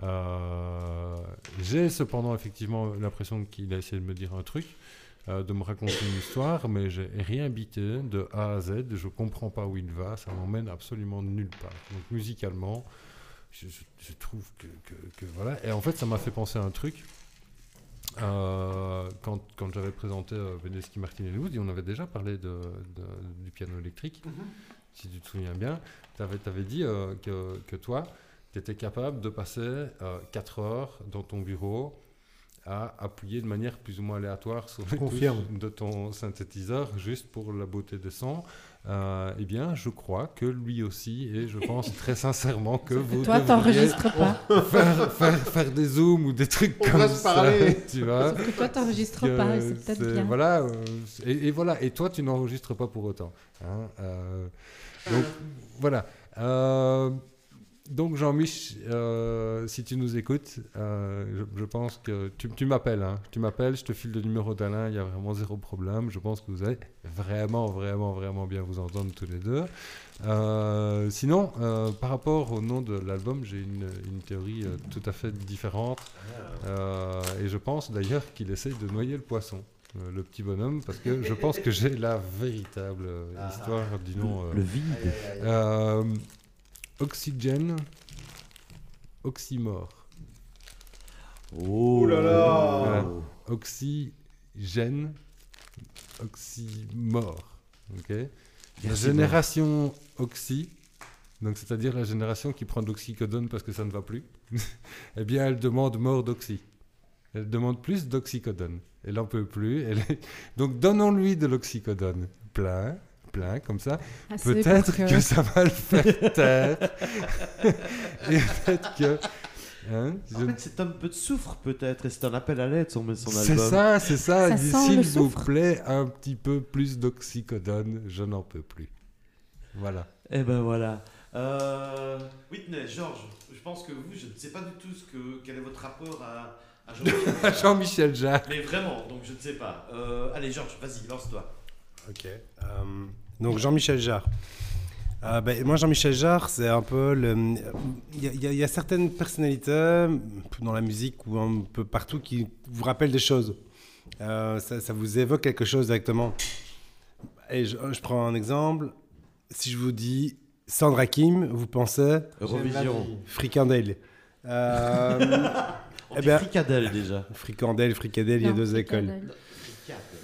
Euh, J'ai cependant effectivement l'impression qu'il a essayé de me dire un truc, euh, de me raconter une histoire, mais j'ai rien bité de A à Z. Je comprends pas où il va, ça m'emmène absolument nulle part. Donc musicalement, je, trouve que, que- que voilà. Et en fait, ça m'a fait penser à un truc. Euh, quand quand j'avais présenté euh, Martin et et on avait déjà parlé de, de- du piano électrique, si tu te souviens bien, tu avais, dit euh, que, que toi, tu étais capable de passer 4 heures dans ton bureau à appuyer de manière plus ou moins aléatoire sur les Confirme. touches de ton synthétiseur juste pour la beauté des sons. Euh, eh bien, je crois que lui aussi, et je pense très sincèrement que vous Toi, t'enregistres pas. faire, faire, faire des zooms ou des trucs On comme ça, parler. tu vois. Sauf que toi, t'enregistres pas, et c'est peut-être bien. Voilà, euh, et, et voilà, et toi, tu n'enregistres pas pour autant. hein, euh, donc, voilà. Euh, donc, Jean-Mich, euh, si tu nous écoutes, euh, je, je pense que tu, tu m'appelles. hein. tu m'appelles, je te file le numéro d'Alain, il y a vraiment zéro problème. Je pense que vous allez vraiment, vraiment, vraiment bien vous entendre tous les deux. Euh, sinon, par rapport au nom de l'album, j'ai une, une théorie tout à fait différente. Et je pense d'ailleurs qu'il essaye de noyer le poisson, le petit bonhomme, parce que je pense que j'ai la véritable Ah. histoire du nom. euh, Le vide. euh, oxygène, oxymore. Oh là là. Voilà. Oxygène, oxymore. Ok La génération oxy, donc c'est-à-dire la génération qui prend de l'oxycodone parce que ça ne va plus, eh bien elle demande mort d'oxy. Elle demande plus d'oxycodone. Elle n'en peut plus. Elle est- Donc donnons-lui de l'oxycodone. Plein, plein, comme ça. Assez Peut-être que... ça va le faire taire. Et peut-être que. hein, En fait, c'est un peu de soufre peut-être, et c'est un appel à l'aide son, son C'est ça, c'est ça. Ça S'il vous soufre. plaît, un petit peu plus d'oxycodone, je n'en peux plus. Voilà. Et ben voilà. Euh, Whitney, Georges, je pense que vous, je ne sais pas du tout ce que, quel est votre rapport à, à Jean-Michel. Jean-Michel Jarre. Mais vraiment, donc je ne sais pas. Euh, allez, Georges, vas-y, lance-toi. Ok. Euh, donc Jean-Michel Jarre. Euh, ben, moi, Jean-Michel Jarre, c'est un peu le. Il y, a- y y certaines personnalités dans la musique ou un peu partout qui vous rappellent des choses. Euh, ça, ça vous évoque quelque chose directement. Et je, je prends un exemple. Si je vous dis Sandra Kim, vous pensez Eurovision. Frikandel. Euh, Eh ben- fricadelle déjà. fricandel, fricadel, il y a deux fricadelle. écoles.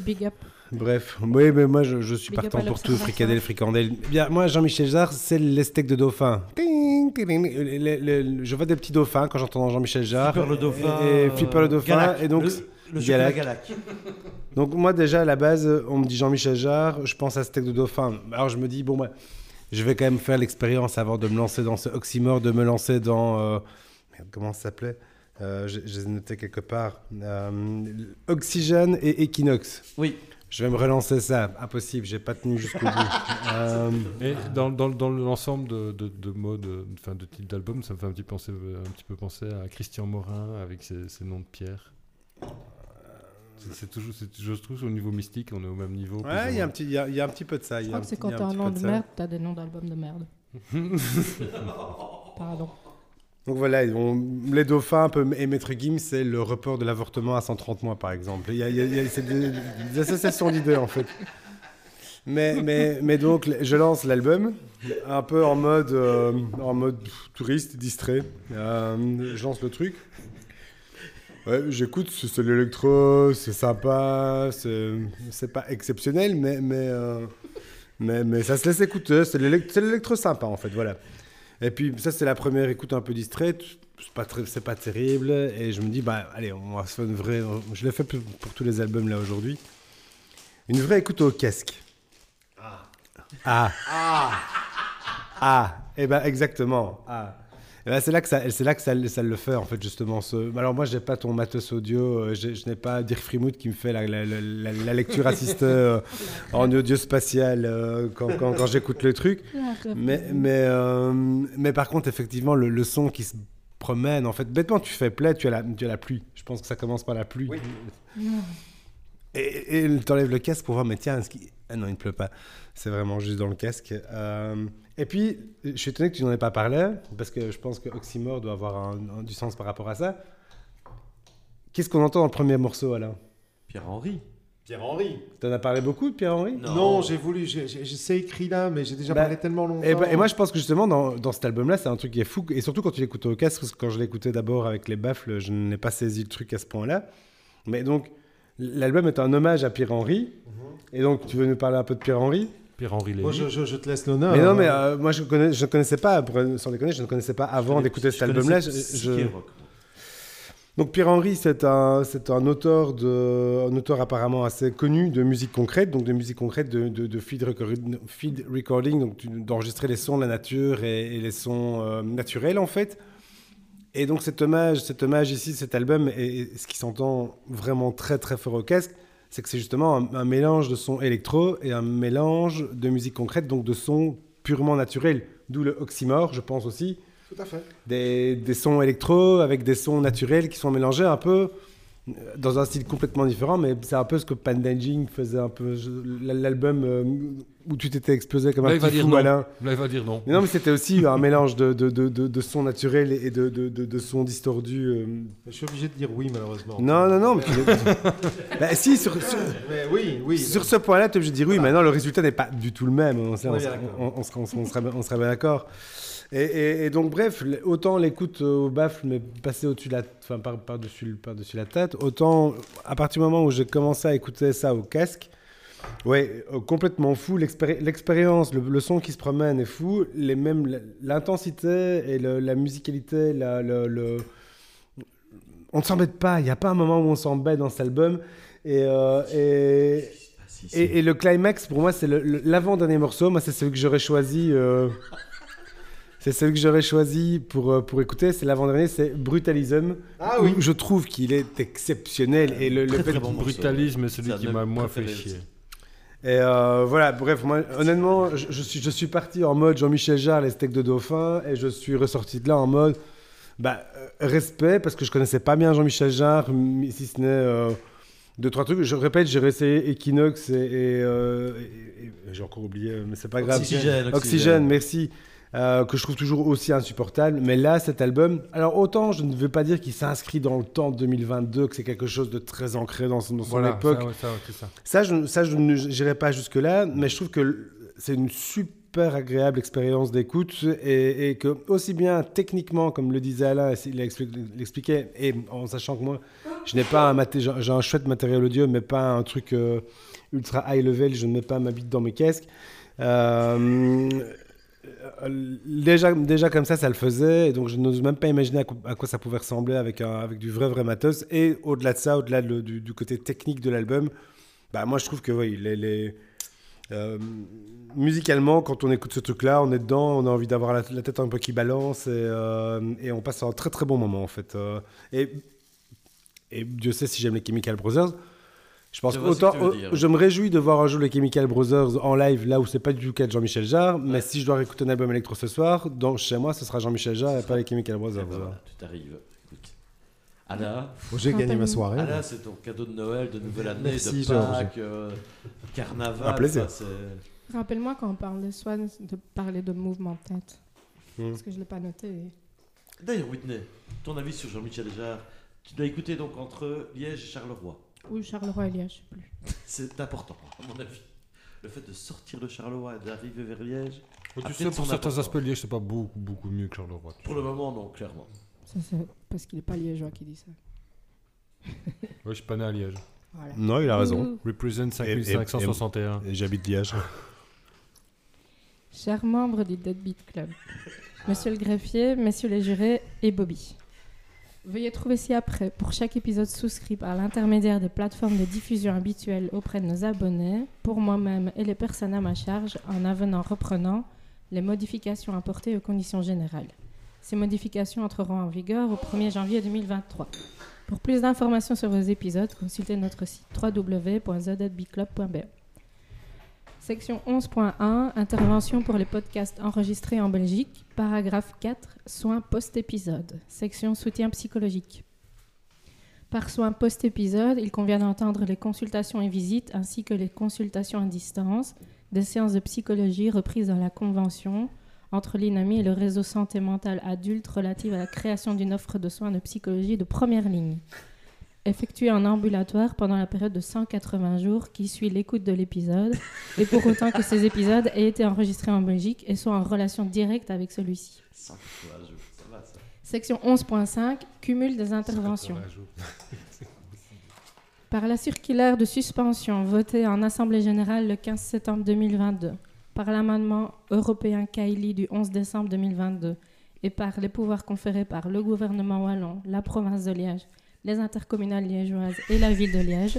Big up. Bref, oui, mais moi je, je suis Big partant pour tout, fricadelle, fricandelle. Eh Bien, moi, Jean-Michel Jarre, c'est les steaks de dauphin. Ting, ting, ting. Le- le- le- je vois des petits dauphins quand j'entends Jean-Michel Jarre. Flipper le dauphin. Et, et euh, Flipper le dauphin. Galac. Et donc, le, Galac. Galac. donc, moi, déjà, à la base, on me dit Jean-Michel Jarre, je pense à steak de dauphin. Alors, je me dis, bon, bah, je vais quand même faire l'expérience avant de me lancer dans ce oxymore, de me lancer dans. euh, merde, comment ça s'appelait? Euh, je, je les ai notés quelque part. Euh, oxygène et équinoxe. Oui. Je vais me relancer ça. Impossible, j'ai pas tenu jusqu'au bout. Euh, Et dans, dans, dans l'ensemble de, de, de modes, euh, enfin de types d'albums, ça me fait un petit, penser, un petit peu penser à Christian Morin avec ses, ses noms de pierre. C'est- C'est toujours, je trouve au niveau mystique, on est au même niveau. ouais, ou il y, a un petit- il y, a, y a un petit peu de ça. Je crois que c'est quand t'as un nom de merde, t'as des noms d'albums de merde. Donc voilà, ont- les dauphins un peu, et Maître Gims, c'est le report de l'avortement à 130 mois, par exemple. Il y a, c'est des, associations d'idées, en fait. Mais, donc, je lance l'album, un peu en mode, euh, en mode touriste, distrait. Euh, je lance le truc. J'écoute, c'est l'électro, c'est sympa, c'est pas exceptionnel, mais, mais, euh, mais, mais ça se laisse écouter, c'est de l'élect- c'est l'électro sympa, en fait, voilà. Et puis ça, c'est la première écoute un peu distraite. C'est pas, très- c'est pas terrible. Et je me dis, bah allez, on va se faire une vraie. Je l'ai fait pour, pour tous les albums là aujourd'hui. Une vraie écoute au casque. Ah. Ah. Ah. Et ben exactement. Ah. Et ben, c'est là que ça, c'est là que ça, ça le fait en fait justement. Ce... Alors moi, j'ai pas ton matos audio. euh, je n'ai pas Dirk Freemood qui me fait la, la- la- la- la lecture assistée euh, en audio spatial euh, quand, quand- quand j'écoute le truc. Mais, mais, euh, mais par contre, effectivement, le, le son qui se promène, en fait, bêtement, tu fais play, tu as la, tu as la pluie. Je pense que ça commence par la pluie. Et, et tu enlèves le casque pour voir, mais tiens, est-ce qu'il- ah non, il ne pleut pas. C'est vraiment juste dans le casque. Euh, et puis, je suis étonné que tu n'en aies pas parlé, parce que je pense que Oxymore doit avoir un- un- du sens par rapport à ça. Qu'est-ce qu'on entend dans le premier morceau, Alain? Pierre-Henri. Pierre-Henri. Tu en as parlé beaucoup de Pierre-Henri? Non, j'ai voulu, j'ai j'ai- j'ai écrit là, mais j'ai déjà Bah, parlé tellement longtemps. Et, bah- et moi, je pense que justement, dans, dans cet album-là, c'est un truc qui est fou. Et surtout quand tu l'écoutes au casque, parce que quand je l'écoutais d'abord avec les baffles, je n'ai pas saisi le truc à ce point-là. Mais donc, l'album est un hommage à Pierre-Henri. Et donc, tu veux nous parler un peu de Pierre-Henri? Pierre-Henri Lévy. Moi, je, je- je te laisse l'honneur. Mais non, mais euh, moi, je ne je connaissais pas, pour- sans déconner, je ne connaissais pas avant d'écouter cet album-là. Je- je- Donc Pierre-Henri, c'est un, c'est un auteur de, un auteur apparemment assez connu de musique concrète, donc de musique concrète de, de, de field, recording, donc d'enregistrer les sons de la nature et, et les sons euh, naturels en fait. Et donc cet hommage, cet hommage ici, cet album, et, et ce qui s'entend vraiment très très fort au casque, c'est que c'est justement un, un mélange de sons électro et un mélange de musique concrète, donc de sons purement naturels, d'où le oxymore, je pense aussi Tout à fait. des, des sons électro avec des sons naturels qui sont mélangés un peu euh, dans un style complètement différent, mais c'est un peu ce que Pandanging faisait un peu. L'album euh, où tu t'étais explosé comme Là, un petit dire fou, non. Alain. Là, il va dire non. Mais non, mais c'était aussi un mélange de, de, de, de, de sons naturels et de, de, de, de sons distordus. euh. Je suis obligé de dire oui, malheureusement. Non, non, non. Mais tu- bah, si, sur, sur, Mais oui, oui. sur ce point-là, tu es obligé de dire oui. Maintenant, le résultat n'est pas du tout le même. On, sait- On on, on- on sera, on sera bien- on sera bien d'accord. Et, et- et donc, bref, autant l'écoute au baffle mais passer au-dessus de la, enfin, par, par-dessus la tête, autant à partir du moment où j'ai commencé à écouter ça au casque, ouais, euh, complètement fou. L'expéri- L'expérience, le, le son qui se promène est fou. Les mêmes, l'intensité et le- la musicalité, la, le, le- on ne s'embête pas. Il n'y a pas un moment où on s'embête dans cet album. Et, euh, et, et, et le climax, pour moi, c'est l'avant-dernier morceau. Moi, c'est celui que j'aurais choisi. euh, c'est celui que j'aurais choisi pour, euh, pour écouter. C'est l'avant-dernier, c'est Brutalism. Ah oui. où je trouve qu'il est exceptionnel. Et le, le Très, fait très bon qu'il- morceau. Brutalisme est celui qui m'a moins fait chier. Et euh, voilà, bref, moi, honnêtement, je, je suis, je suis parti en mode Jean-Michel Jarre, les steaks de dauphin, et je suis ressorti de là en mode bah, euh, respect, parce que je connaissais pas bien Jean-Michel Jarre, si ce n'est euh, deux, trois trucs. Je répète, j'ai essayé Equinox et, et, euh, et- et- j'ai encore oublié, mais c'est pas grave. Oxygène, Oxygène, merci. Euh, que je trouve toujours aussi insupportable. Mais là, cet album, alors autant je ne veux pas dire qu'il s'inscrit dans le temps de 2022, que c'est quelque chose de très ancré dans son, dans son Voilà, époque. ça, ouais, ça, ouais, c'est ça. Ça, je, ça, je n'irai pas jusque-là, mais je trouve que c'est une super agréable expérience d'écoute et, et que, aussi bien techniquement, comme le disait Alain, il l'expli- l'expliquait, et en sachant que moi, je n'ai pas un, j'ai un chouette matériel audio, mais pas un truc euh, ultra high level, je ne mets pas ma bite dans mes casques. Euh, déjà, déjà comme ça, ça le faisait, et donc je n'ose même pas imaginer à quoi, ça pouvait ressembler avec, avec du vrai, vrai matos. Et au-delà de ça, au-delà de- du, côté technique de l'album, bah, moi je trouve que oui, les, euh, musicalement, quand on écoute ce truc-là, on est dedans, on a envie d'avoir la, tête un peu qui balance, et, euh, et on passe un très très bon moment en fait. Euh, et, et Dieu sait si j'aime les Chemical Brothers. Je pense Je que tu dire. je me réjouis de voir un jour les Chemical Brothers en live, là où c'est pas du tout le cas de Jean-Michel Jarre, mais si je dois écouter un album électro ce soir, dans, chez moi, ce sera Jean-Michel Jarre et pas les Chemical Brothers. voilà, tout arrive. Écoute. Anna, J'ai gagné ma soirée. Anna c'est ton cadeau de Noël, de Nouvelle Année, Merci, de. Pâques, euh, Carnaval. Un plaisir. Rappelle-moi quand on parle de Swan, de parler de mouvement de tête. Hmm. Parce que je ne l'ai pas noté. D'ailleurs, Whitney, ton avis sur Jean-Michel Jarre Tu dois écouter donc entre Liège et Charleroi. Ou Charleroi et Liège, je sais plus. C'est important, à mon avis. Le fait de sortir de Charleroi et d'arriver vers Liège, Tu sais, peut-être pour son certains important. aspects, Liège, c'est pas beaucoup, beaucoup mieux que Charleroi. pour le moment, non, clairement. Ça, c'est parce qu'il n'est pas liégeois qui dit ça. Ouais, je suis pas né à Liège. Voilà. Non, il a raison. Ouh. Represent Et- et- 5561. Et J'habite Liège. Chers membres du Deadbeat Club, Monsieur le greffier, Messieurs les jurés et Bobby. Veuillez trouver ci-après, pour chaque épisode souscrit par l'intermédiaire des plateformes de diffusion habituelles auprès de nos abonnés, pour moi-même et les personnes à ma charge, un avenant reprenant les modifications apportées aux conditions générales. Ces modifications entreront en vigueur au 1er janvier 2023. Pour plus d'informations sur vos épisodes, consultez notre site www.zdbclub.be. Section 11.1 Intervention pour les podcasts enregistrés en Belgique. Paragraphe 4 Soins post-épisode. Section Soutien psychologique. Par soins post-épisode, il convient d'entendre les consultations et visites ainsi que les consultations à distance, des séances de psychologie reprises dans la convention entre l'INAMI et le réseau santé mentale adulte relative à la création d'une offre de soins de psychologie de première ligne. Effectuée en ambulatoire pendant la période de 180 jours qui suit l'écoute de l'épisode, et pour autant que ces épisodes aient été enregistrés en Belgique et soient en relation directe avec celui-ci. 180 jours, ça va ça. Section 11.5 Cumul des interventions. Par la circulaire de suspension votée en Assemblée générale le 15 septembre 2022, par l'amendement européen Kaili du 11 décembre 2022 et par les pouvoirs conférés par le gouvernement wallon, la province de Liège, les intercommunales liégeoises et la ville de Liège,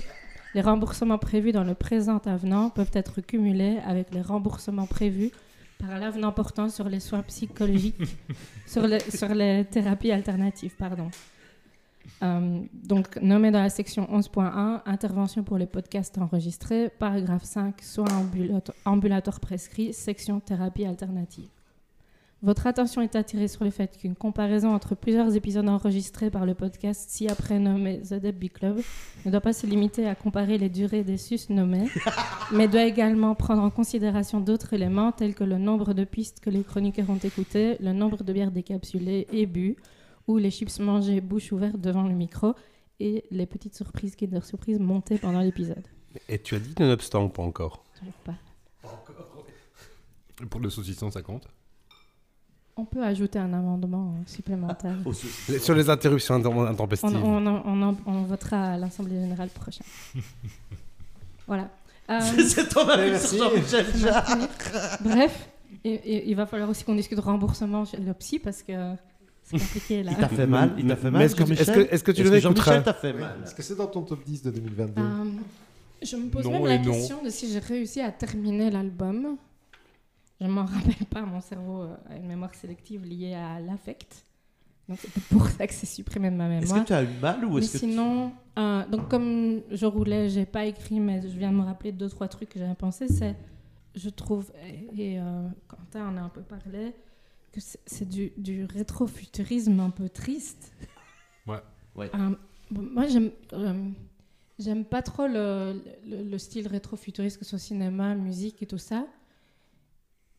les remboursements prévus dans le présent avenant peuvent être cumulés avec les remboursements prévus par l'avenant portant sur les soins psychologiques, sur les, sur les thérapies alternatives, pardon. Euh, donc, nommé dans la section 11.1, intervention pour les podcasts enregistrés, paragraphe 5, soins ambulato- ambulatoires prescrits, section thérapie alternative. Votre attention est attirée sur le fait qu'une comparaison entre plusieurs épisodes enregistrés par le podcast ci-après nommé The Debbie Club ne doit pas se limiter à comparer les durées des sus nommés, mais doit également prendre en considération d'autres éléments tels que le nombre de pistes que les chroniqueurs ont écoutées, le nombre de bières décapsulées et bues, ou les chips mangés bouche ouverte devant le micro, et les petites surprises Kinder Surprise montées pendant l'épisode. Et tu as dit nonobstant ou pas encore? Toujours pas. Et Pour le saucisson, ça compte On peut ajouter un amendement euh, supplémentaire. Sur les interruptions inter- On, intempestives. on, on en- on votera à l'Assemblée Générale prochaine. voilà. Euh, C'est ton avis Merci. sur Jean-Michel. Bref, et- et il va falloir aussi qu'on discute de remboursement chez le psy parce que c'est compliqué là. Il t'a fait mal Il t'a fait mal est-ce que est-ce que- que tu le Jean-Michel réécouteras t'a fait mal Est-ce que c'est dans ton top 10 de 2022 Euh, je me pose Non même la non. question de si j'ai réussi à terminer l'album. Je m'en rappelle pas, mon cerveau euh, a une mémoire sélective liée à l'affect. Donc c'est pour ça que c'est supprimé de ma Est-ce mémoire. que tu as eu mal ou est-ce que tu- sinon, euh, donc comme je roulais, j'ai pas écrit, mais je viens de me rappeler deux trois trucs que j'avais pensé. C'est, je trouve, et, et, euh, Quentin en a un peu parlé, que c'est, du, du rétrofuturisme un peu triste. Ouais. Ouais. Euh, moi, j'aime, euh, j'aime pas trop le, le, le style rétrofuturiste, que ce soit cinéma, musique et tout ça.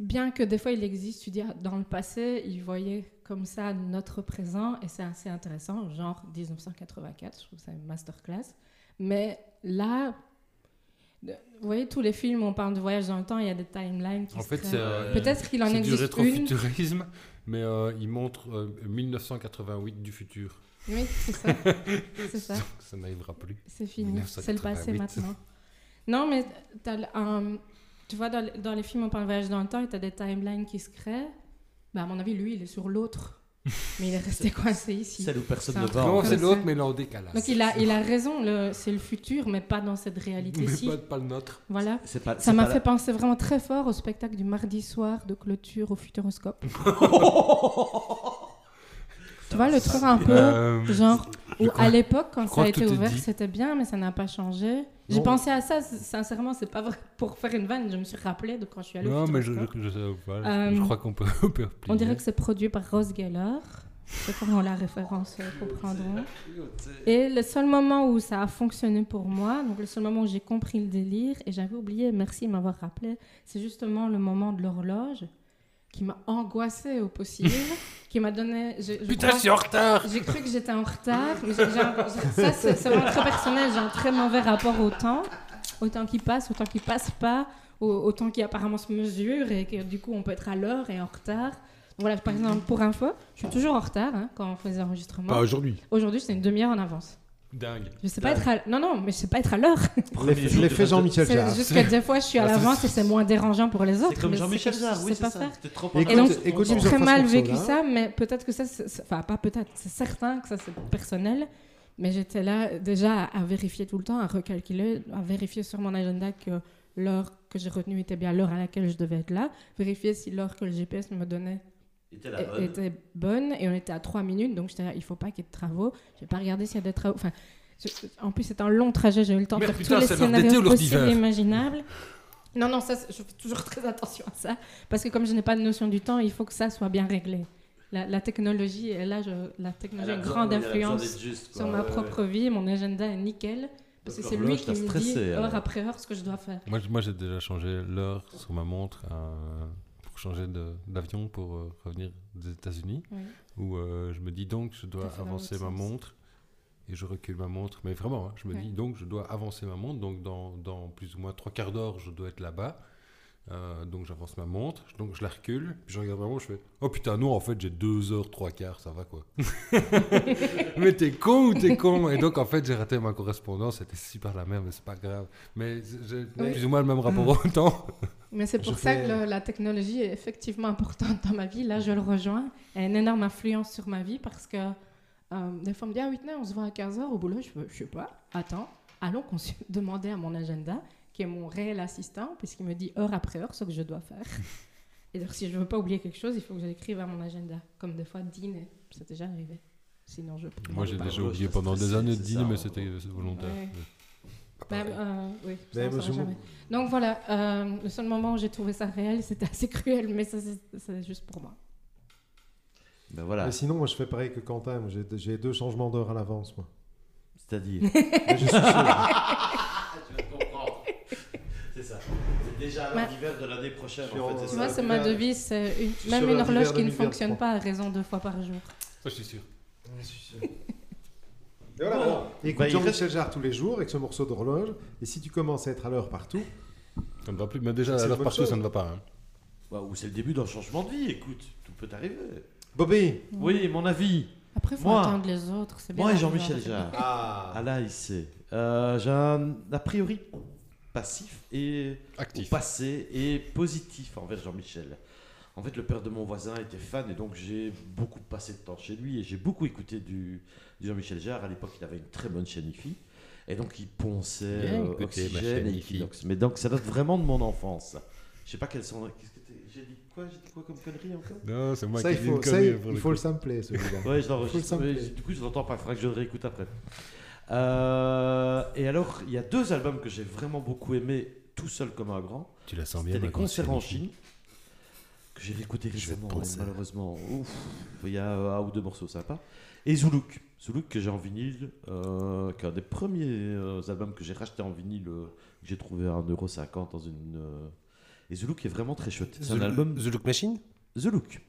Bien que des fois il existe, tu dis, ah, dans le passé, ils voyaient comme ça notre présent, et c'est assez intéressant, genre 1984, je trouve ça une masterclass. Mais là, de- vous voyez, tous les films, on parle de voyage dans le temps, il y a des timelines qui En se fait, euh, Peut-être qu'il en du existe une. rétrofuturisme, mais euh, il montre euh, 1988 du futur. Oui, c'est ça. ça. Ça n'arrivera plus. C'est fini. C'est le passé 1988. maintenant. Non, mais t'as le- un- tu vois, dans, les- dans les films, on parle de voyage dans le temps et tu as des timelines qui se créent. Bah, à mon avis, lui, il est sur l'autre. mais il est resté coincé ici. Celle où personne ne va. Non, c'est l'autre, mais là en décalage. Donc il a, il a raison, le- c'est le futur, mais pas dans cette réalité-ci. pas, pas le nôtre. Voilà. C'est pas- Ça m'a fait penser vraiment très fort au spectacle du mardi soir de clôture au Futuroscope. tu vois, le truc un peu, Euh, genre, où à l'époque, quand ça a été ouvert, c'était bien, mais ça n'a pas changé. J'ai pensé à ça, sincèrement, c'est pas vrai pour faire une vanne, je me suis rappelé de quand je suis allée au Non, mais je, je, je- Euh, je crois qu'on peut, on peut. On dirait que c'est produit par Rose Geller. C'est comment la référence euh, comprendront. Et le seul moment où ça a fonctionné pour moi, donc le seul moment où j'ai compris le délire, et j'avais oublié, merci de m'avoir rappelé, c'est justement le moment de l'horloge qui m'a angoissée au possible. qui m'a donné. je- je Putain, crois- je suis en retard J'ai cru que j'étais en retard. mais ça, c'est vraiment très personnel. J'ai un très mauvais rapport au temps. Au temps qui passe, au temps qui passe pas, au, au temps qui apparemment se mesure et que du coup on peut être à l'heure et en retard. Voilà, par exemple, pour info, je suis toujours en retard hein, quand on fait des enregistrements. Pas aujourd'hui. Aujourd'hui, c'est une demi-heure en avance. Dingue. Je sais pas être à... Non, non, mais je sais pas être à l'heure. L'effet Jean-Michel Jarre. juste que des fois, je suis à Ah, c'est- l'avance et c'est moins dérangeant pour les autres. C'est comme Jean-Michel Jarre, oui, c'est pas ça. faire. C'était trop Et donc, j'ai très mal vécu ça, mais peut-être que ça, enfin pas peut-être, c'est certain que ça c'est personnel. Mais j'étais là déjà à, vérifier tout le temps, à recalculer, à vérifier sur mon agenda que l'heure que j'ai retenue était bien l'heure à laquelle je devais être là, vérifier si l'heure que le GPS me donnait était la bonne. était bonne, et on était à 3 minutes, donc j'étais là, il faut pas qu'il y ait de travaux. Je vais pas regarder s'il y a des travaux. Enfin, je- en plus c'est un long trajet, j'ai eu le temps de faire putain, tous les scénarios possibles et imaginables. Non, non, ça, je fais toujours très attention à ça. Parce que comme je n'ai pas de notion du temps, il faut que ça soit bien réglé. La, la technologie, et là, je, la technologie a une grande influence sur ma propre vie. Mon agenda est nickel. Parce que c'est lui qui me dit stressé, heure alors. après heure ce que je dois faire. Moi, moi j'ai déjà changé l'heure sur ma montre à- changer d'avion pour euh, revenir des États-Unis, Oui. où euh, je me dis donc je dois avancer ma sens. montre et je recule ma montre. Mais vraiment, hein, je me dis donc je dois avancer ma montre, donc dans, dans plus ou moins trois quarts d'heure, je dois être là-bas. Euh, donc j'avance ma montre, donc je la recule, puis je regarde ma montre, je fais Oh putain, non, en fait j'ai deux heures, trois quarts, ça va quoi. mais t'es con ou t'es con? Et donc en fait j'ai raté ma correspondance, c'était super la merde, mais c'est pas grave. Mais j'ai Oui. plus ou moins le même rapport au temps. Mais c'est pour Je ça fais- que le- la technologie est effectivement importante dans ma vie. Là, je le rejoins. Elle a une énorme influence sur ma vie parce que euh, des fois, on me dit Ah, Whitney, on se voit à 15h au boulot. Je Je sais pas. Attends, allons demander à mon agenda, qui est mon réel assistant, puisqu'il me dit heure après heure ce que je dois faire. Et donc, si je veux pas oublier quelque chose, il faut que je l'écrive à mon agenda. Comme des fois, dîner. C'est déjà arrivé. Sinon, je. Moi j'ai déjà ouais, oublié pendant des années de dîner, mais on- c'était c'est volontaire. Ouais. Pareil. euh, oui, ça, on saura jamais. Donc voilà, euh, le seul moment où j'ai trouvé ça réel, c'était assez cruel, mais ça c'est c'est juste pour moi. Ben voilà. Mais sinon, moi, je fais pareil que Quentin. J'ai j'ai deux changements d'heure à l'avance, moi. C'est-à-dire? Mais je suis sûr. Je vais comprendre. C'est ça. C'est déjà Ouais. l'hiver de l'année prochaine, en fait. c'est Tu ça. vois, c'est ma l'hiver- devise, c'est une- suis même sur une l'hiver horloge qui ne 2023. fonctionne pas à raison deux fois par jour. Ça, je suis sûr. Et voilà, Bon. Écoute Bah, il Jean-Michel Jarre tous les jours avec ce morceau d'horloge. Et si tu commences à être à l'heure partout, Ça ne va plus, mais déjà à l'heure partout, chose. ça ne va pas. hein. Ouais, ou c'est le début d'un changement de vie, écoute. Tout peut arriver. Bobby Oui, mon avis. Après, il faut Moi. attendre les autres. c'est bien Moi et Jean-Michel. Jarre. Ah, Ah là, il sait. Euh, J'ai un a priori passif et Actif. passé et positif envers Jean-Michel. En fait, le père de mon voisin était fan et donc j'ai beaucoup passé de temps chez lui et j'ai beaucoup écouté du, du Jean-Michel Jarre. À l'époque, il avait une très bonne chaîne IFI et donc il ponçait Bien euh, Oxygène chaîne et. Equinox. Mais donc, ça date vraiment de mon enfance. Je sais pas quelles sont. qu'est-ce que t'es- J'ai dit quoi J'ai dit quoi comme connerie encore? Non, c'est moi ça, qui dis faut, une ça, connerie il, pour il le faut le sampler, celui-là. Ouais, je l'enregistre. le Du coup, je l'entends pas. Il faudra que je le réécoute après. Euh, et alors, il y a deux albums que j'ai vraiment beaucoup aimé, tout seul comme un grand. Tu la sens bien. C'était des concerts en Chine que j'ai réécouté récemment. malheureusement, ouf, il y a un ou deux morceaux sympas. Et Zuluk, Zuluk que j'ai en vinyle, euh, qui est un des premiers euh, albums que j'ai racheté en vinyle, euh, que j'ai trouvé à 1,50€ dans une. euh, Et Zuluk est vraiment très chouette. C'est un The, album. The Look Machine Zuluk.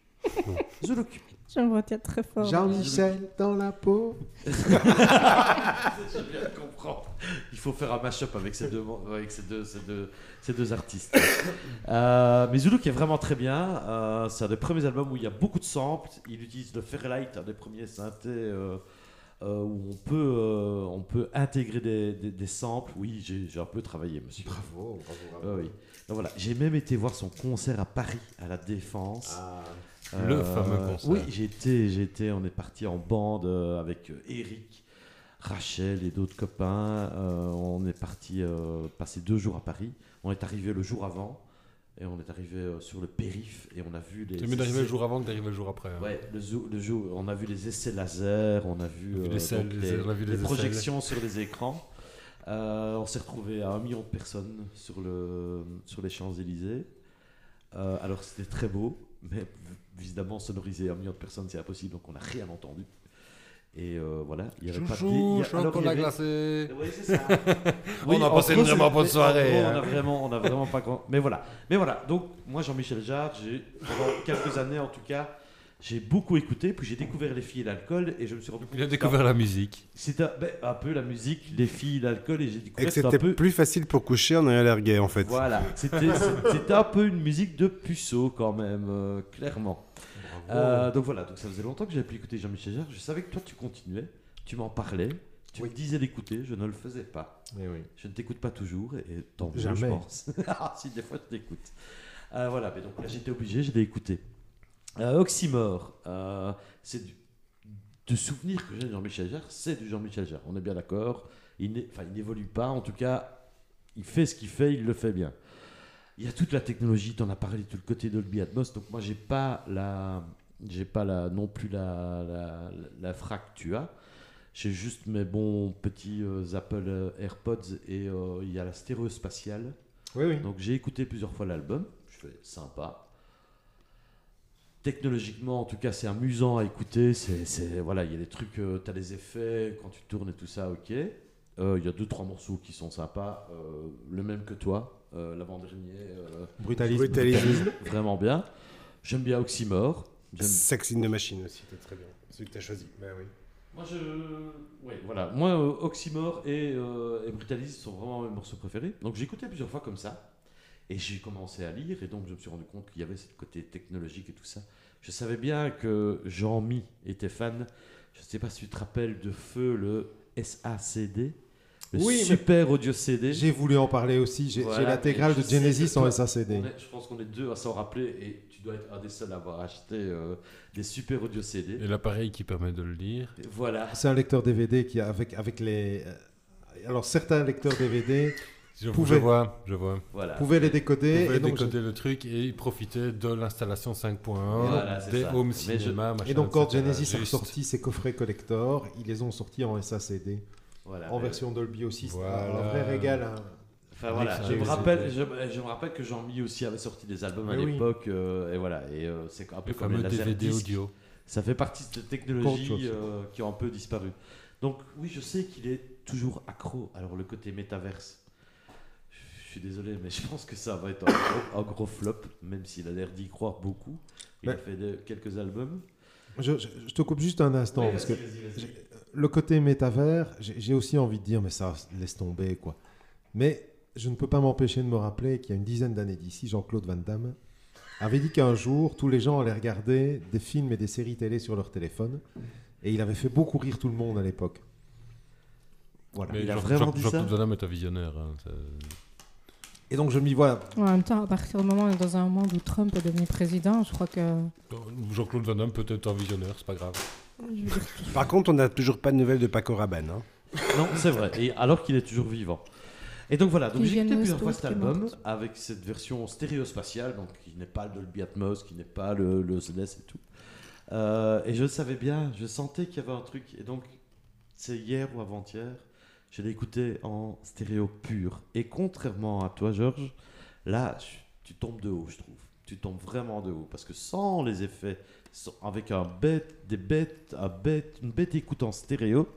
Zuluk. Je me retiens très fort. Jean-Michel dans la peau. Je viens de comprendre. Il faut faire un mash-up avec ces deux, avec ces deux, ces deux, ces deux artistes. Euh, mais Zulu qui est vraiment très bien. Euh, c'est un des premiers albums où il y a beaucoup de samples. Il utilise le Fairlight, un des premiers synthés euh, euh, où on peut, euh, on peut intégrer des, des, des samples. Oui, j'ai un peu travaillé, monsieur. Bravo, bravo, bravo. oui. Donc voilà, j'ai même été voir son concert à Paris, à la Défense. Ah, Le fameux concert. Oui, j'ai été, j'ai été, on est parti en bande euh, avec euh, Eric, Rachel et d'autres copains. Euh, on est parti euh, passer deux jours à Paris. On est arrivé le jour avant et on est arrivé euh, sur le périph et on a vu les. C'est mieux d'arriver le jour avant que d'arriver le jour après. hein. Ouais, le jour, le jour, on a vu les essais laser, on a vu, On a vu euh, les selles, donc les- les, on a vu les les essais. projections sur les écrans. Euh, on s'est retrouvé à un million de personnes sur, le, sur les Champs-Élysées. Euh, alors c'était très beau, mais évidemment sonoriser un million de personnes c'est impossible, donc on n'a rien entendu. Et euh, voilà, il y avait pas de... Chouchou, il y chocolat avait- glacé. oui, c'est ça. On a passé une vraiment bonne soirée, hein. On a vraiment, on a vraiment pas grand. Mais voilà, mais voilà. Donc moi, Jean-Michel Jarre, j'ai pendant quelques années en tout cas J'ai beaucoup écouté, puis j'ai découvert les filles et l'alcool, et je me suis rendu compte Il a découvert la musique. c'était un, ben, un peu la musique, les filles, l'alcool, et j'ai Et découvert que que c'était un c'était peu. plus facile pour coucher en ayant l'air gay, en fait. Voilà, c'était c'était un peu une musique de puceau quand même, euh, clairement. Euh, donc voilà, donc ça faisait longtemps que j'avais pu écouter Jean-Michel Jarre. Je savais que toi tu continuais, tu m'en parlais, tu me disais d'écouter, je ne le faisais pas. Eh oui. Je ne t'écoute pas toujours, et et tant mieux, je Jamais. pense. Ah, si, des fois tu t'écoutes. Euh, voilà, mais donc là j'étais obligé, je l'ai écouté. Euh, Oxymore, euh, c'est du, de souvenir que j'ai de Jean-Michel Jarre, c'est du Jean-Michel Jarre, on est bien d'accord. Il n'évolue pas, en tout cas, il fait ce qu'il fait, il le fait bien. Il y a toute la technologie, tu en as parlé, tout le côté Dolby Atmos, donc moi j'ai pas la, j'ai pas la, non plus la, la, la frac que tu as. J'ai juste mes bons petits euh, Apple AirPods et euh, il y a la stéréo spatiale. Oui, oui. Donc j'ai écouté plusieurs fois l'album, je fais sympa. Technologiquement, en tout cas, c'est amusant à écouter. C'est, c'est- voilà, il y a des trucs, tu as des effets quand tu tournes et tout ça, ok. Euh, Il y a deux trois morceaux qui sont sympas, euh, le même que toi, euh, l'avant-dernier, euh, Brutalisme. Brutalisme. vraiment bien. J'aime bien Oxymore. Sex in the Machine aussi, c'était très bien. Celui que tu as choisi. Ben oui. Moi, je. Oui, voilà. Moi, euh, Oxymore et, euh, et Brutalisme sont vraiment mes morceaux préférés. Donc, j'ai écouté plusieurs fois comme ça. Et j'ai commencé à lire. Et donc, je me suis rendu compte qu'il y avait ce côté technologique et tout ça. Je savais bien que Jean-Mi était fan. Je ne sais pas si tu te rappelles de Feu, le SACD. Le Oui, super audio CD. J'ai voulu en parler aussi. J'ai Voilà, l'intégrale de Genesis en SACD. Est- je pense qu'on est deux à s'en rappeler. Et tu dois être un des seuls à avoir acheté euh, des super audio CD. Et l'appareil qui permet de le lire. Et Voilà. C'est un lecteur DVD qui a avec, avec les. euh, Alors certains lecteurs DVD Je, Pouvait- je vois, je vois. voilà. pouvaient les décoder. Vous pouvez et donc, décoder le truc et il profitait de l'installation 5.1, Voilà, c'est des ça. home je- cinéma, machin, et donc quand. Genesis a sorti ses coffrets collector, ils les ont sortis en SACD, Voilà. en Mais- version Dolby aussi. C'est Voilà. un vrai régal. hein. Enfin voilà, ça, je me, rappelle, je, je me rappelle que Jean-Mi aussi avait sorti des albums à oui. l'époque, euh, et voilà, et euh, c'est un peu Le comme les fameux DVD audio. Ça fait partie de technologies euh, qui ont un peu disparu. Donc oui, je sais qu'il est toujours accro. Alors le côté métaverse, je suis désolé, mais je pense que ça va être un gros, un gros flop, même s'il a l'air d'y croire beaucoup. Il a Mais- fait de- quelques albums. Je, je- je te coupe juste un instant parce que vas-y, vas-y, vas-y. j'ai- le côté métavers, j'ai j'ai aussi envie de dire mais ça laisse tomber quoi. Mais je ne peux pas m'empêcher de me rappeler qu'il y a une dizaine d'années d'ici, Jean-Claude Van Damme avait dit qu'un jour tous les gens allaient regarder des films et des séries télé sur leur téléphone et il avait fait beaucoup rire tout le monde à l'époque. Voilà. Mais il a Jean- vraiment Jean- dit ça Jean-Claude Van Damme est un visionnaire. hein, ça- Et donc je me dis voilà, En même temps, à partir du moment où on est dans un monde où Trump est devenu président, je crois que. Jean-Claude Van Damme peut être un visionnaire, c'est pas grave. Par contre, on n'a toujours pas de nouvelles de Paco Rabanne. Hein. Non, c'est vrai. Et alors qu'il est toujours vivant. Et donc voilà, donc j'ai écouté plusieurs fois cet album avec cette version stéréospatiale, donc qui n'est pas le Dolby Atmos, qui n'est pas le, le CDS et tout. Euh, et je le savais bien, je sentais qu'il y avait un truc. Et donc, c'est hier ou avant-hier, je l'ai écouté en stéréo pur. Et contrairement à toi, Georges, là, tu tombes de haut, je trouve. Tu tombes vraiment de haut. Parce que sans les effets, sans- avec un bête, des bêtes, un bête, une bête écoute en stéréo,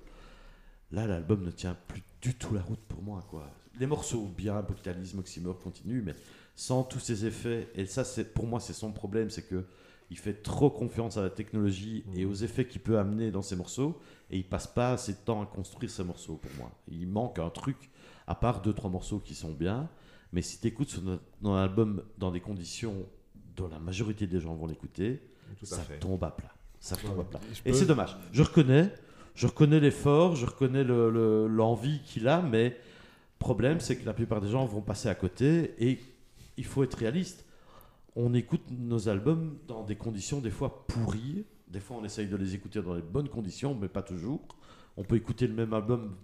là, l'album ne tient plus du tout la route pour moi. Quoi. Les morceaux, bien, Brutalisme, Oxymore, continue, mais sans tous ces effets, et ça, c'est pour moi, c'est son problème, c'est que il fait trop confiance à la technologie et aux effets qu'il peut amener dans ses morceaux, et il passe pas assez de temps à construire ses morceaux, pour moi. Il manque un truc, à part deux, trois morceaux qui sont bien, mais si tu écoutes son album dans des conditions dont la majorité des gens vont l'écouter, ça fait. tombe à plat. Ça tombe à plat. Et peux- c'est dommage. Je reconnais, je reconnais l'effort, je reconnais le- le- l'envie qu'il a, mais problème, c'est que la plupart des gens vont passer à côté et il faut être réaliste. On écoute nos albums dans des conditions des fois pourries. Des fois, on essaye de les écouter dans les bonnes conditions, mais pas toujours. On peut écouter le même album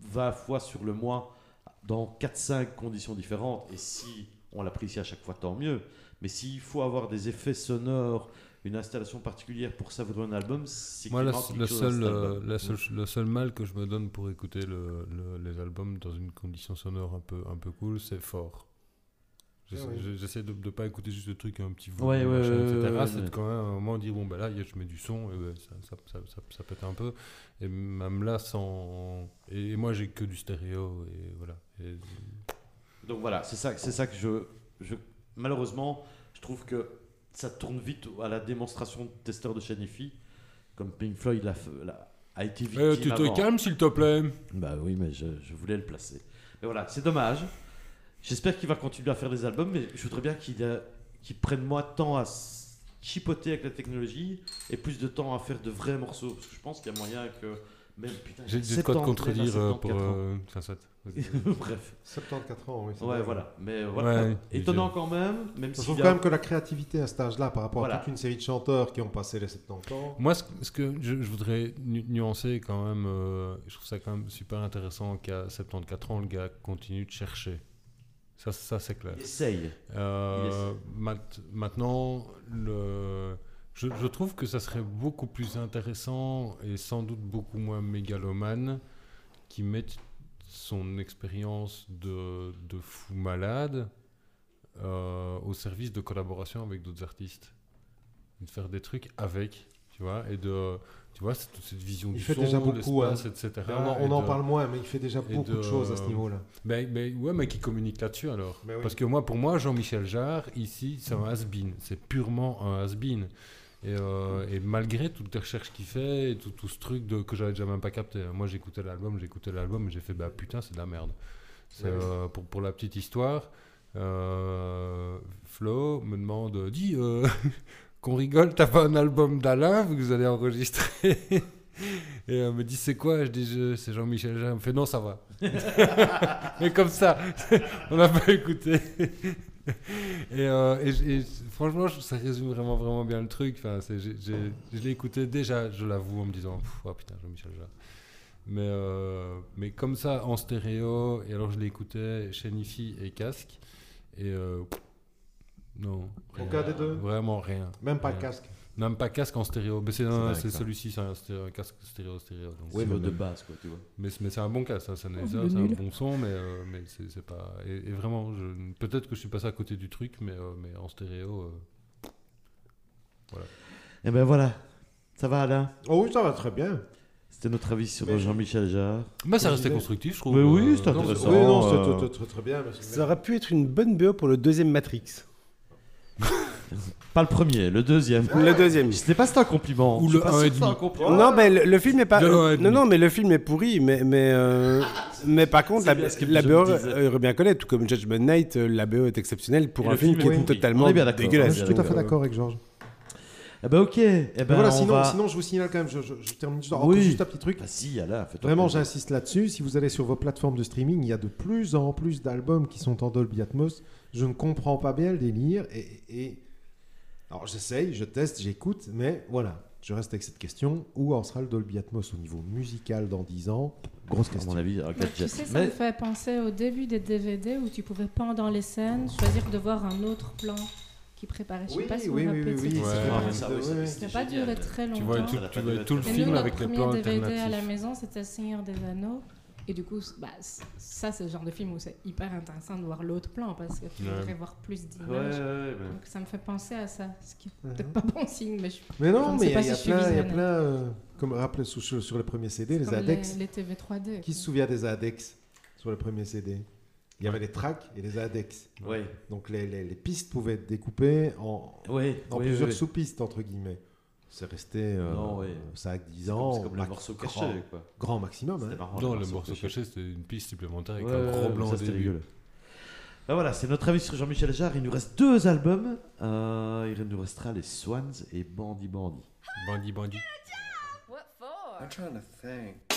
20 fois sur le mois dans 4-5 conditions différentes. Et si on l'apprécie à chaque fois, tant mieux. Mais s'il faut avoir des effets sonores, une installation particulière pour savourer un album, c'est Moi, qu'il le, seul, euh, la seule- le seul mal que je me donne pour écouter le- le- les albums dans une condition sonore un peu, un peu cool, c'est fort. J'essaie Ah j'essaie de ne pas écouter juste le truc un petit volume, ouais, ouais, etc. ouais, ouais, c'est ouais. quand même un moment de dire bon, ben là, je mets du son et ça, ça, ça, ça, ça pète un peu. Et même là, sans. Et moi, j'ai que du stéréo. Et voilà. Et- Donc voilà, c'est ça, c'est ça que je, je. Malheureusement, je trouve que ça tourne vite à la démonstration de testeur de Shanifi, comme Pink Floyd l'a a été victime Eh, tu te calmes, s'il te plaît. Bah oui, mais je, je voulais le placer. Mais voilà, c'est dommage. J'espère qu'il va continuer à faire des albums, mais je voudrais bien qu'il prenne moins de temps à chipoter avec la technologie et plus de temps à faire de vrais morceaux. Parce que je pense qu'il y a moyen que même putain, J'ai j'ai de quoi te 70, contredire euh, pour. 74 ans. euh, Enfin, soit. Bref, 74 ans, oui. ouais, vrai. voilà. Mais euh, voilà, Ouais, étonnant quand même, même Je si trouve quand même que la créativité à cet âge-là, par rapport Voilà. à toute une série de chanteurs qui ont passé les 70 ans, Moi, ce, ce que je, je voudrais nu- nuancer quand même, euh, je trouve ça quand même super intéressant qu'à 74 ans, le gars continue de chercher. Ça, ça c'est clair. il essaye. Euh, Il essaie. mat- maintenant, le, je, je trouve que ça serait beaucoup plus intéressant et sans doute beaucoup moins mégalomane qui mette son expérience de, de fou malade euh, au service de collaboration avec d'autres artistes. De faire des trucs avec, tu vois, et de, tu vois, c'est toute cette vision Il du fait son, déjà beaucoup, l'espace, etc. on en, et on en de- parle moins, mais il fait déjà beaucoup de- de choses à ce niveau-là. ben, ben, ouais, mais qui communique là-dessus alors. Oui. Parce que moi, pour moi, Jean-Michel Jarre, ici, c'est un has-been. C'est purement un has-been. Et, euh, et malgré toutes les recherches qu'il fait et tout, tout ce truc de, que j'avais déjà même pas capté. hein. Moi, j'écoutais l'album, j'écoutais l'album et j'ai fait, bah putain, c'est de la merde. Ouais. euh, pour, pour la petite histoire, euh, Flo me demande, dis, qu'on rigole, t'as pas un album d'Alain que vous allez enregistrer Et elle me dit, c'est quoi? Je dis, c'est Jean-Michel Jarre. Elle me fait, non, ça va. Mais comme ça, on n'a pas écouté. et, euh, franchement, ça résume vraiment, vraiment bien le truc. Enfin, je l'ai écouté déjà, je l'avoue, en me disant, oh putain, Jean-Michel Jarre. Mais, euh, mais comme ça, en stéréo, et alors je l'écoutais chez Nifi et casque. Et euh, non. Aucun rien. des deux Vraiment rien. Même pas de Rien. casque. Même pas casque en stéréo. Mais c'est ça. celui-ci, c'est un, stéréo- un casque stéréo stéréo. donc Ouais, c'est- mais de base, quoi, tu vois. mais, mais c'est un bon casque, ça, ça, n'est- Oh, ça, c'est un bon son, mais, euh, mais c'est c'est pas. Et, et vraiment, je- peut-être que je suis passé à côté du truc, mais, euh, mais en stéréo. euh, Et ben voilà, ça va Alain? Oh oui, ça va très bien. C'était notre avis sur Mais- Jean-Michel Jarre. Mais ça Comme restait constructif, je trouve. Mais oui, c'est Non, intéressant. oui, non, c'est très, très, très bien. Ça aurait pu être une bonne BO pour le deuxième Matrix. Pas le premier, le deuxième. Le deuxième. Je sais pas si c'est un compliment. Ou le pas un sûr et que c'est un demi. compliment. Non, mais le, le film est pas. Non, mais le film est pourri. Mais, mais, euh, mais par contre, la, la BO euh, aurait bien connaître. Tout comme Judgment Night, euh, la BO est exceptionnelle pour Et un film film qui est totalement d'accord. Je dégueulasse. suis tout à fait d'accord avec Georges. Eh ben ok. Eh ben, Mais voilà, on sinon, va- sinon, je vous signale quand même, je, je- je termine juste, Oui. juste un petit truc. Bah si, Alain, fais-toi Vraiment, j'insiste là-dessus. Si vous allez sur vos plateformes de streaming, il y a de plus en plus d'albums qui sont en Dolby Atmos. Je ne comprends pas bien le délire. Et, et- alors, j'essaye, je teste, j'écoute, mais voilà. Je reste avec cette question. Où en sera le Dolby Atmos au niveau musical dans 10 ans? Grosse À question. mon avis, Mais tu sais, ça Mais- me fait penser au début des DVD où tu pouvais pendant les scènes choisir de voir un autre plan qui préparait. Je sais Oui, pas si oui, vous oui, oui, oui, Ouais. ça, n'a pas duré très longtemps. Tu vois tout, tu vois tout le Et film nous, avec les premier plans DVD à la maison, c'était Seigneur des Anneaux. Et du coup, bah, ça, c'est le genre de film où c'est hyper intéressant de voir l'autre plan parce que tu voudrais voir plus Ouais, d'images. ouais, ouais, mais- Donc ça me fait penser à ça, ce qui est Mhm. peut-être pas bon signe, mais je Mais non, ne mais il y pas a, si y plein, il y a visionnaire. plein euh, comme rappelez sur, sur, le premier CD, les comme index. les, les TV 3D. Qui se souvient des index sur le premier CD Il y avait les tracks et les. Ouais, Donc les, les- les pistes pouvaient être découpées en, ouais, en ouais, plusieurs sous-pistes, entre guillemets. C'est resté euh, Non, ouais. 5-10 C'est ans. comme- C'est comme le morceau grand, caché, quoi. grand maximum. Hein. marrant, Non, le morceau caché, c'était une piste supplémentaire avec Ouais, un gros blanc ça, début. rigolo. Ben voilà, c'est notre avis sur Jean-Michel Jarre. Il nous reste deux albums. Euh, il nous restera les Swans et Bandit Bandit. Bandit, bandit. I'm trying to think.